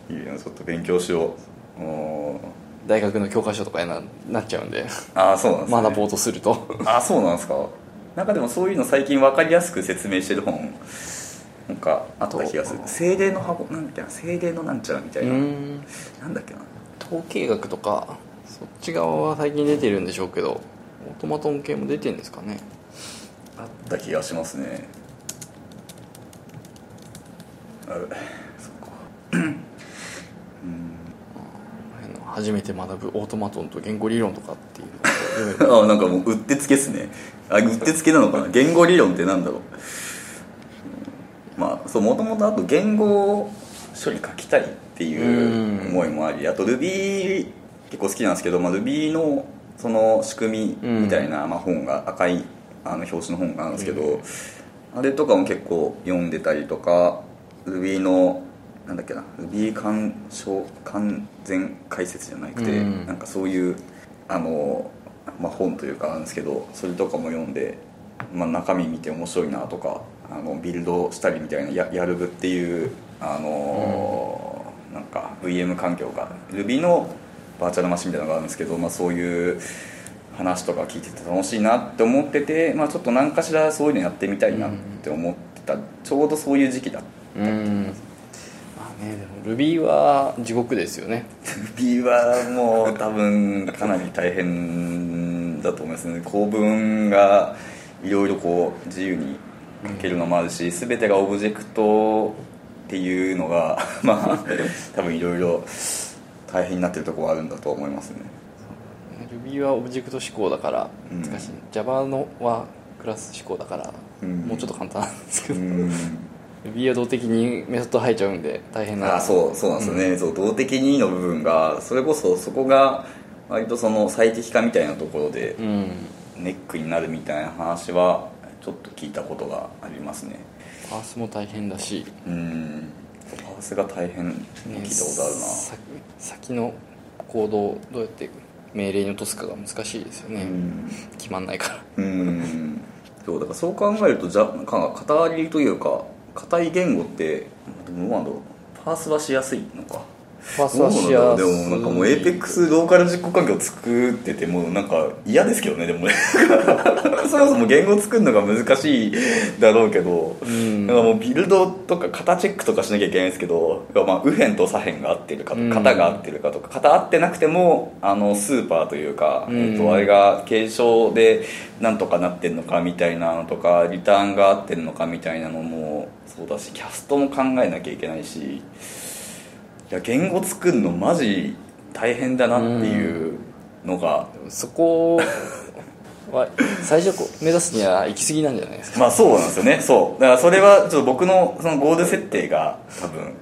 いいなちょっと勉強しよう。う。ん大学の教科書とかにななっちゃうんで。ああそうなんですね。学ぼうとすると。あそうなんですか。なんかでもそういうの最近分かりやすく説明してる本なんかあった気がする。精霊の箱なんだっけな精霊のなんちゃらみたいな、うん。なんだっけな。統計学とかそっち側は最近出てるんでしょうけどオートマトン系も出てるんですかね。あった気がしますねあれそっか。初めて学ぶオートマトンと言語理論とかっていう あなんかもううってつけっすね。あうってつけなのかな。言語理論ってなんだろう。うんまあそうもともとあと言語処理書きたいっていう思いもありあと Ruby 結構好きなんですけど、まあ、Ruby のその仕組みみたいな、まあ、本が赤いあの表紙の本があるんですけど、あれとかも結構読んでたりとか Ruby のなんだっけな Ruby 完証完全解説じゃなくて、うん。なんかそういうあの、まあ、本というかなんですけどそれとかも読んで、まあ、中身見て面白いなとかあのビルドしたりみたいなややるぶっていうあの、なんか VM 環境が Ruby のバーチャルマシンみたいなのがあるんですけど、まあ、そういう話とか聞いてて楽しいなって思ってて、まあ、ちょっと何かしらそういうのやってみたいなって思ってた、ちょうどそういう時期だったうん。まあねでも Ruby は地獄ですよね。Ruby はもう多分かなり大変だと思いますね。構文がいろいろこう自由に書けるのもあるし全てがオブジェクトっていうのが まあ多分いろいろ大変になってるところはあるんだと思いますね。Ruby はオブジェクト思考だからうん。難しい、Java のはクラス思考だから、うん。もうちょっと簡単なんですけど、うん Ruby は動的にメソッド入っちゃうんで大変な。あそうそうなんですよね、そう動的にの部分がそれこそそこが割とその最適化みたいなところでうん。ネックになるみたいな話はちょっと聞いたことがありますね。パースも大変だし、うん。パースが大変ね聞いたことあるな、先先のコードをどうやって命令に落とすかが難しいですよね、うん。決まんないから。うん。そうだからそう考えるとじゃなんか型割りというか硬い言語ってどうなんだろう。パースはしやすいのか。パース。はしやすいでもなんかもう APEX ローカル実行環境を作っててもなんか嫌ですけどねでもね。そもそも言語作るのが難しいだろうけど、ん。なんかもうビルドとか型チェックとかしなきゃいけないんですけど、まあ、右辺と左辺が合ってるかとうん。か型が合ってるかとか型合ってなくてもあのスーパーというか、うん。えっと、あれが継承でなんとかなってんのかみたいなのとかリターンが合ってんのかみたいなのもそうだしキャストも考えなきゃいけないしいや言語作るのマジ大変だなっていうのが、そこは最初こう目指すには行き過ぎなんじゃないですか？まあそうなんですよね。そう。だからそれはちょっと僕のそのゴール設定が多分、うん、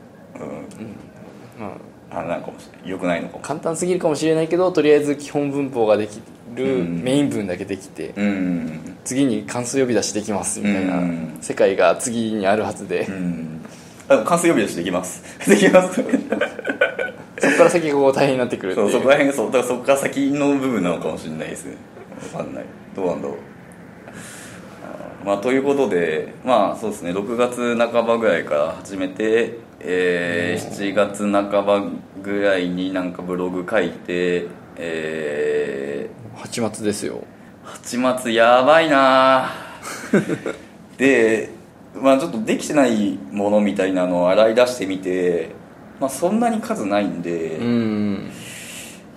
まあ。あれなのかもよくないのかも。簡単すぎるかもしれないけどとりあえず基本文法ができるうん。メイン文だけできて、うん。次に関数呼び出しできますみたいなうん。世界が次にあるはずで、うんあ関数呼び出しできます。できます。そこから先が大変になってくるっていそううそこら辺そう。だからそこから先の部分なのかもしれないですね。分かんない。どうなんだろう。まあということでまあそうですね。6月半ばぐらいから始めて、えー7月半ばぐらいになんかブログ書いてえ8月ですよ。ー、8月やばいな でまあちょっとできてないものみたいなのを洗い出してみてまあそんなに数ないんで、うん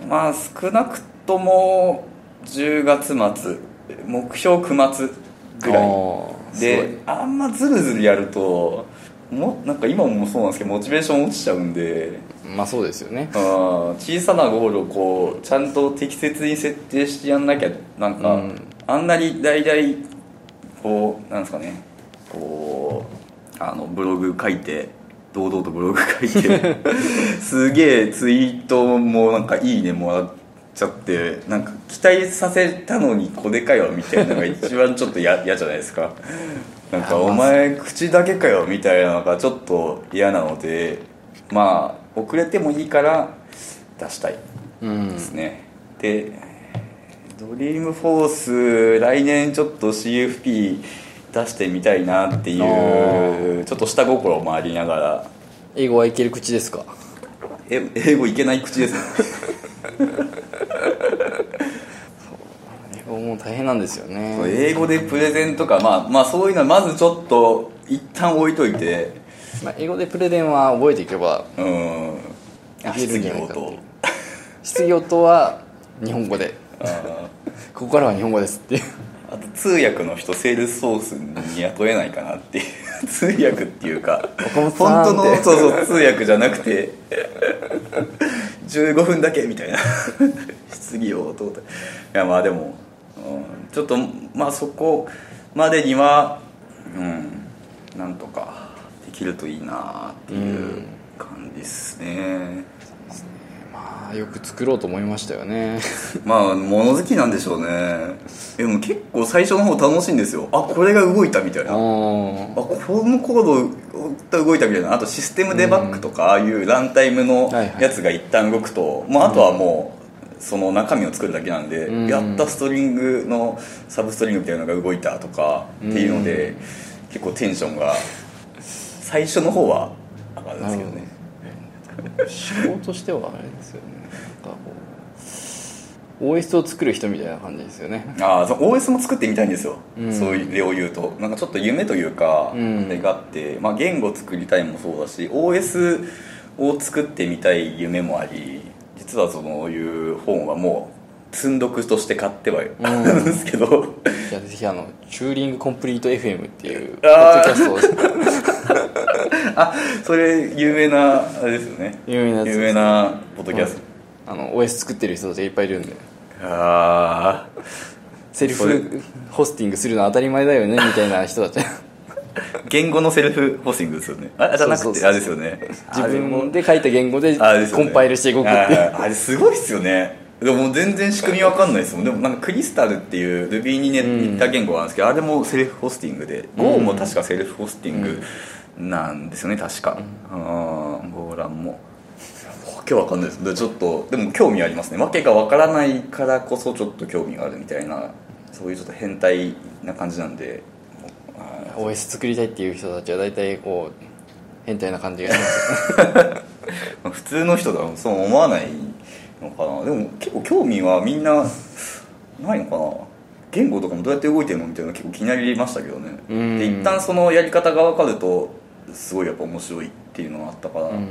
まあ少なくとも10月末目標9月ぐらいであんまズルズルやるともなんか今もそうなんですけどモチベーション落ちちゃうんでまあそうですよね。小さなゴールをこうちゃんと適切に設定してやんなきゃなんか、うん。あんなに大々こうなんですかねこうあのブログ書いて堂々とブログ書いて すげえツイートもなんか「いいね」もらっちゃってなんか期待させたのにこれかよみたいなのが一番ちょっと嫌 嫌じゃないですか。なんか「お前口だけかよ」みたいなのがちょっと嫌なのでまあ遅れてもいいから出したいうんですね、でドリームフォース来年ちょっと CFP 出してみたいなっていあうちょっと下心もありながら。英語はいける口ですか？え英語いけない口です。ね英語も大変なんですよね。英語でプレゼンとか、まあ、まあそういうのはまずちょっと一旦置いといて。まあ、英語でプレゼンは覚えていけばうん。質疑応答質疑応答は日本語で。ここからは日本語ですっていうあと通訳の人セールスソースに雇えないかなっていう。通訳っていうか岡本当のそうそう通訳じゃなくて15分だけみたいな。質疑応答でいやまあでも、うん、ちょっとまあそこまでにはうんなんとかできるといいなっていう感じですね、まあよく作ろうと思いましたよね。まあ物好きなんでしょうね。でも結構最初の方楽しいんですよ。あこれが動いたみたいな。ああこのコード動いたみたいな。あとシステムデバッグとか、ああいうランタイムのはいはい。やつが一旦動くと、まあ、あとはもうその中身を作るだけなんで、うん。やったストリングのサブストリングみたいなのが動いたとかっていうので、結構テンションが最初の方は上がるんですけどね仕事としてはあれですよね。なんかこう OS を作る人みたいな感じですよね。ああ OS も作ってみたいんですよ、うん。そういう例を言うと。なんかちょっと夢というか、うん。あれがあって、まあ、言語作りたいもそうだし OS を作ってみたい夢もあり実はそういう本はもう積んどくとして買ってはいあるんですけど、じゃあぜひあのチューリングコンプリート FM っていうポッドキャストをあそれ有名なあれですよね。有名な有名なポッドキャスト、あの OS 作ってる人たちがいっぱいいるんで。ああセルフホスティングするのは当たり前だよねみたいな人たち。言語のセルフホスティングですよね。あじゃなくてあれですよね。自分で書いた言語でコンパイルして動くっていう。ああれすごいっすよね。でも全然仕組みわかんないですもん。でもなんか Crystal っていう Ruby にねうん。似た言語があるんですけど、あれもセルフホスティングで、うん Go も確かセルフホスティングなんですよね確か、うん、 Golang も。わけわかんないです。でちょっとでも興味ありますね。わけがわからないからこそちょっと興味があるみたいなそういうちょっと変態な感じなんで。OS 作りたいっていう人たちは大体こう変態な感じがします。まあ普通の人だとそう思わないのかな。でも結構興味はみんなないのかな。言語とかもどうやって動いてるのみたいなの結構気になりましたけどね。うん。で一旦そのやり方が分かるとすごいやっぱ面白いっていうのがあったから、うん。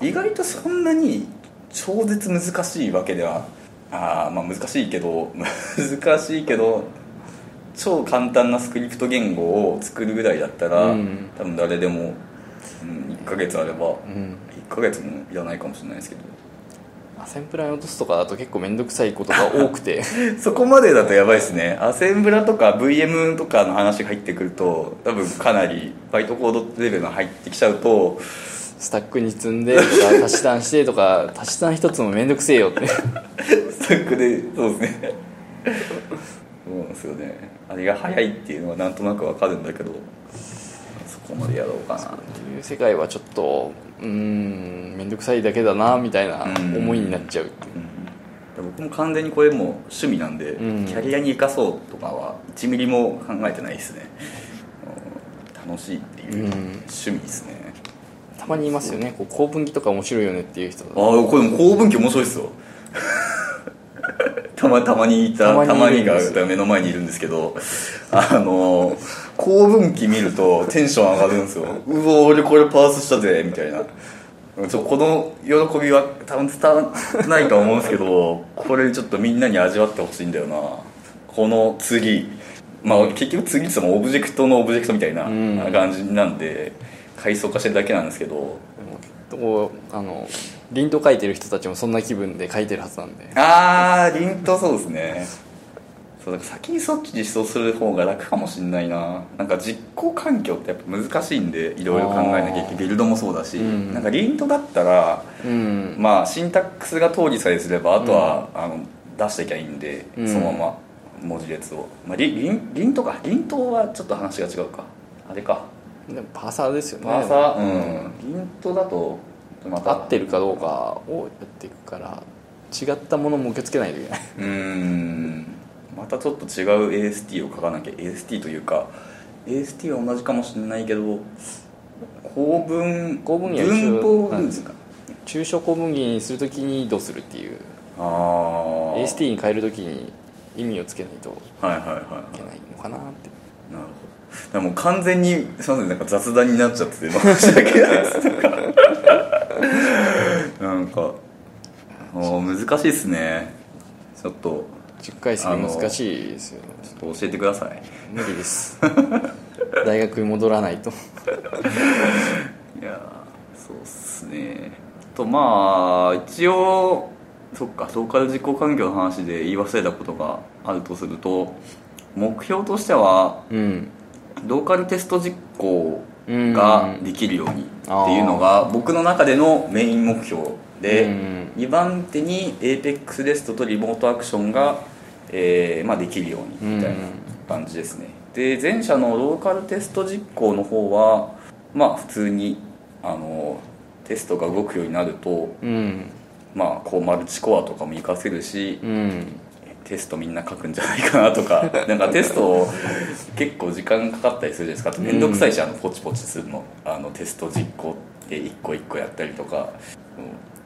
意外とそんなに超絶難しいわけではあーまあ難しいけど 難しいけど超簡単なスクリプト言語を作るぐらいだったら、うん。多分誰でも、うん、1ヶ月あればうん。1ヶ月もいらないかもしれないですけどアセンプラに落とすとかだと結構面倒くさいことが多くて。そこまでだとやばいですね。アセンブラとか VM とかの話が入ってくると多分かなりバイトコードレベルが入ってきちゃうとスタックに積んでとか足し算してとか 足し算一つも面倒くせえよって。スタックでそうですね。そうなんですよね。あれが早いっていうのはなんとなくわかるんだけど。そこまでやろうかなっていう世界はちょっとうーん面倒くさいだけだなみたいなうん。思いになっちゃう。ううん。僕も完全にこれもう趣味なんで、うん。キャリアに生かそうとかは1ミリも考えてないですね。うん楽しいっていううん。趣味ですね、たまにいますよね。こう構文機とか面白いよねっていう人ああこれも公文機面白い ですよ。たまたまにいたたたまにが目の前にいるんですけどあの公文機見るとテンション上がるんですよ。うわ俺これパースしたぜみたいな。ちょこの喜びは多分伝わらないと思うんですけどこれちょっとみんなに味わってほしいんだよな。この次。まあ結局次って言ってもオブジェクトのオブジェクトみたいなうん。感じなんで階層化してるだけなんですけど。でもあのリント書いてる人たちもそんな気分で書いてるはずなんで。あー凛とそうですねそうだから先にそっち実装する方が楽かもしんないな。なんか実行環境ってやっぱ難しいんでいろいろ考えなきゃいけない。ビルドもそうだし、うん。なんか凛とだったらうん。まあシンタックスが統理さえすればあとは、あの出していきゃいいんで、うん。そのまま文字列を、まあ、リリンリンとか。リンとはちょっと話が違うか。あれか。でもパーサーですよね。パーサー？うん。リンとだとまた。合ってるかどうかをやっていくから違ったものも受け付けないといけない。うーんまたちょっと違う AST を書かなきゃ AST というか AST は同じかもしれないけど構文構文文緒法ですか。抽象構文儀にするときにどうするっていう。ああ AST に変えるときに意味をつけないといはいはいはいはい。けないのかなって。なるほど。でも完全にすいませんなんか雑談になっちゃってて申し訳ないですなんか難しいですね。ちょっと10階席難しいですよちょっと教えてください。無理です。大学に戻らないと。いやそうっすね。とまあ一応そっかローカル実行環境の話で言い忘れたことがあるとすると目標としてはうん。ローカルテスト実行ができるようにっていうのが僕の中でのメイン目標でうん。2番手に APEX レストとリモートアクションが、えーまあ、できるようにみたいな感じですね。で前者のローカルテスト実行の方はまあ普通にあのテストが動くようになるとうん。まあこうマルチコアとかも活かせるしうん。テストみんな書くんじゃないかなとか なんかテスト結構時間かかったりするじゃないですか。面倒くさいし、あのポチポチするの。あのテスト実行って一個一個やったりとか、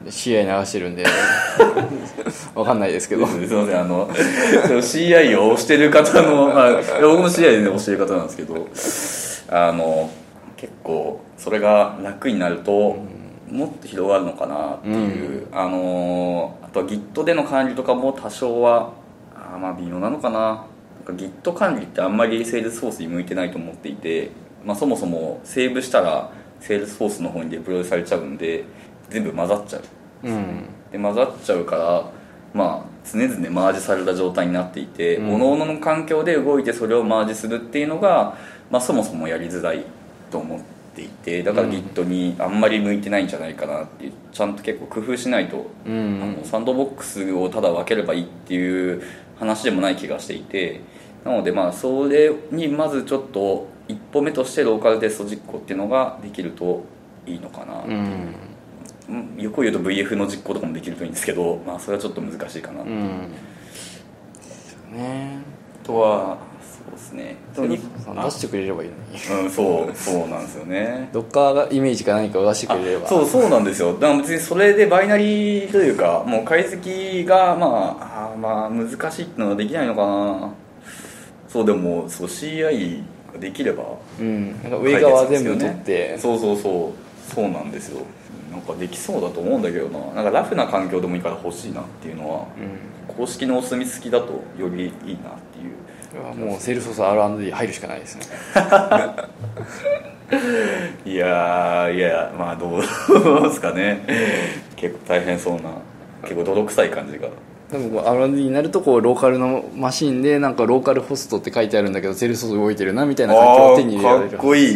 試合流してるんで。わかんないですけど。すいませんあの CI を押してる方の、まあ、僕も CI で押してる方なんですけど。あの結構それが楽になると、もっと広がるのかなっていう、あのあとは Git での管理とかも多少はあーまあ微妙なのかな。なんか Git 管理ってあんまり Salesforce に向いてないと思っていて、まあ、そもそもセーブしたら Salesforce の方にデプロイされちゃうんで全部混ざっちゃう。うん。で混ざっちゃうからまあ常々マージされた状態になっていて、うん。各々の環境で動いてそれをマージするっていうのが、まあ、そもそもやりづらいと思っていてだからうん Git にあんまり向いてないんじゃないかなってちゃんと結構工夫しないと、うあんのサンドボックスをただ分ければいいっていう話でもない気がしていてなのでまあそれにまずちょっと一歩目としてローカルテスト実行っていうのができるといいのかな、うん。うんよく言うと VF の実行とかもできるといいんですけど、まあ、それはちょっと難しいかな、あうん。ね。とはそうですね。出してくれればいいのに。うん、そうそうなんですよね。どっかがイメージか何かを出してくれれば。そうそうなんですよ。だから別にそれでバイナリーというかもう解析がまああーまあ難しいってのはできないのかな。そうでもそう CI ができればうん。なんか上側全部取って、そうそうそう。そうなんですよ。なんかできそうだと思うんだけどな。なんかラフな環境でもいいから欲しいなっていうのはうん。公式のお墨付きだとよりいいなっていう。もうセールソース R&D 入るしかないですね。いやーいやまあどうですかね。結構大変そうな結構泥臭い感じがでもこう R&D になるとこうローカルのマシンでなんか localhost って書いてあるんだけど Salesforce 動いてるなみたいな環境あを手に入れられる。ーかっこいい。い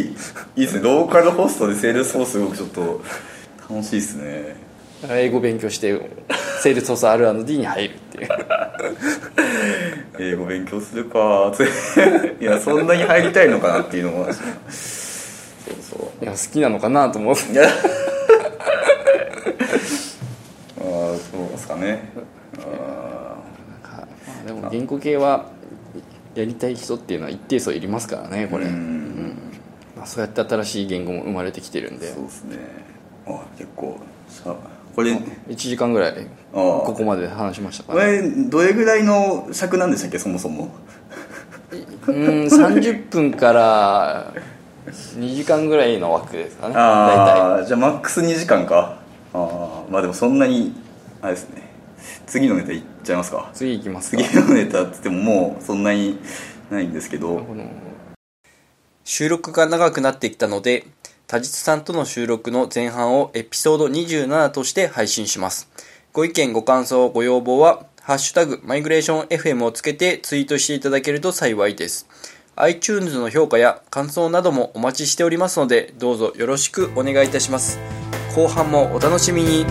いですね。 localhost で Salesforce 動くちょっと楽しいですね。英語勉強してセールソース R&D に入るっていう。英語勉強するか。つ いやそんなに入りたいのかなっていうのはそうそう。いや好きなのかなと思っていやあーそうですかねあでも言語系はやりたい人っていうのは一定数いりますからねこれ、ーううん。んまあ、そうやって新しい言語も生まれてきてるんで。そうですね。あ結構さこれ1時間ぐらいここまで話しましたかこら、れどれぐらいの尺なんでしたっけそもそも？うん30分から2時間ぐらいの枠ですかね。大ああじゃあマックス2時間か。ああまあでもそんなにあれですね次のネタいっちゃいますか？体次行きますか次のネタって言ってももうそんなにないんですけど収録が長くなってきたので、多実さんとの収録の前半をエピソード27として配信します。ご意見、ご感想、ご要望は、ハッシュタグ、マイグレーション FM をつけてツイートしていただけると幸いです。iTunes の評価や感想などもお待ちしておりますので、どうぞよろしくお願いいたします。後半もお楽しみに。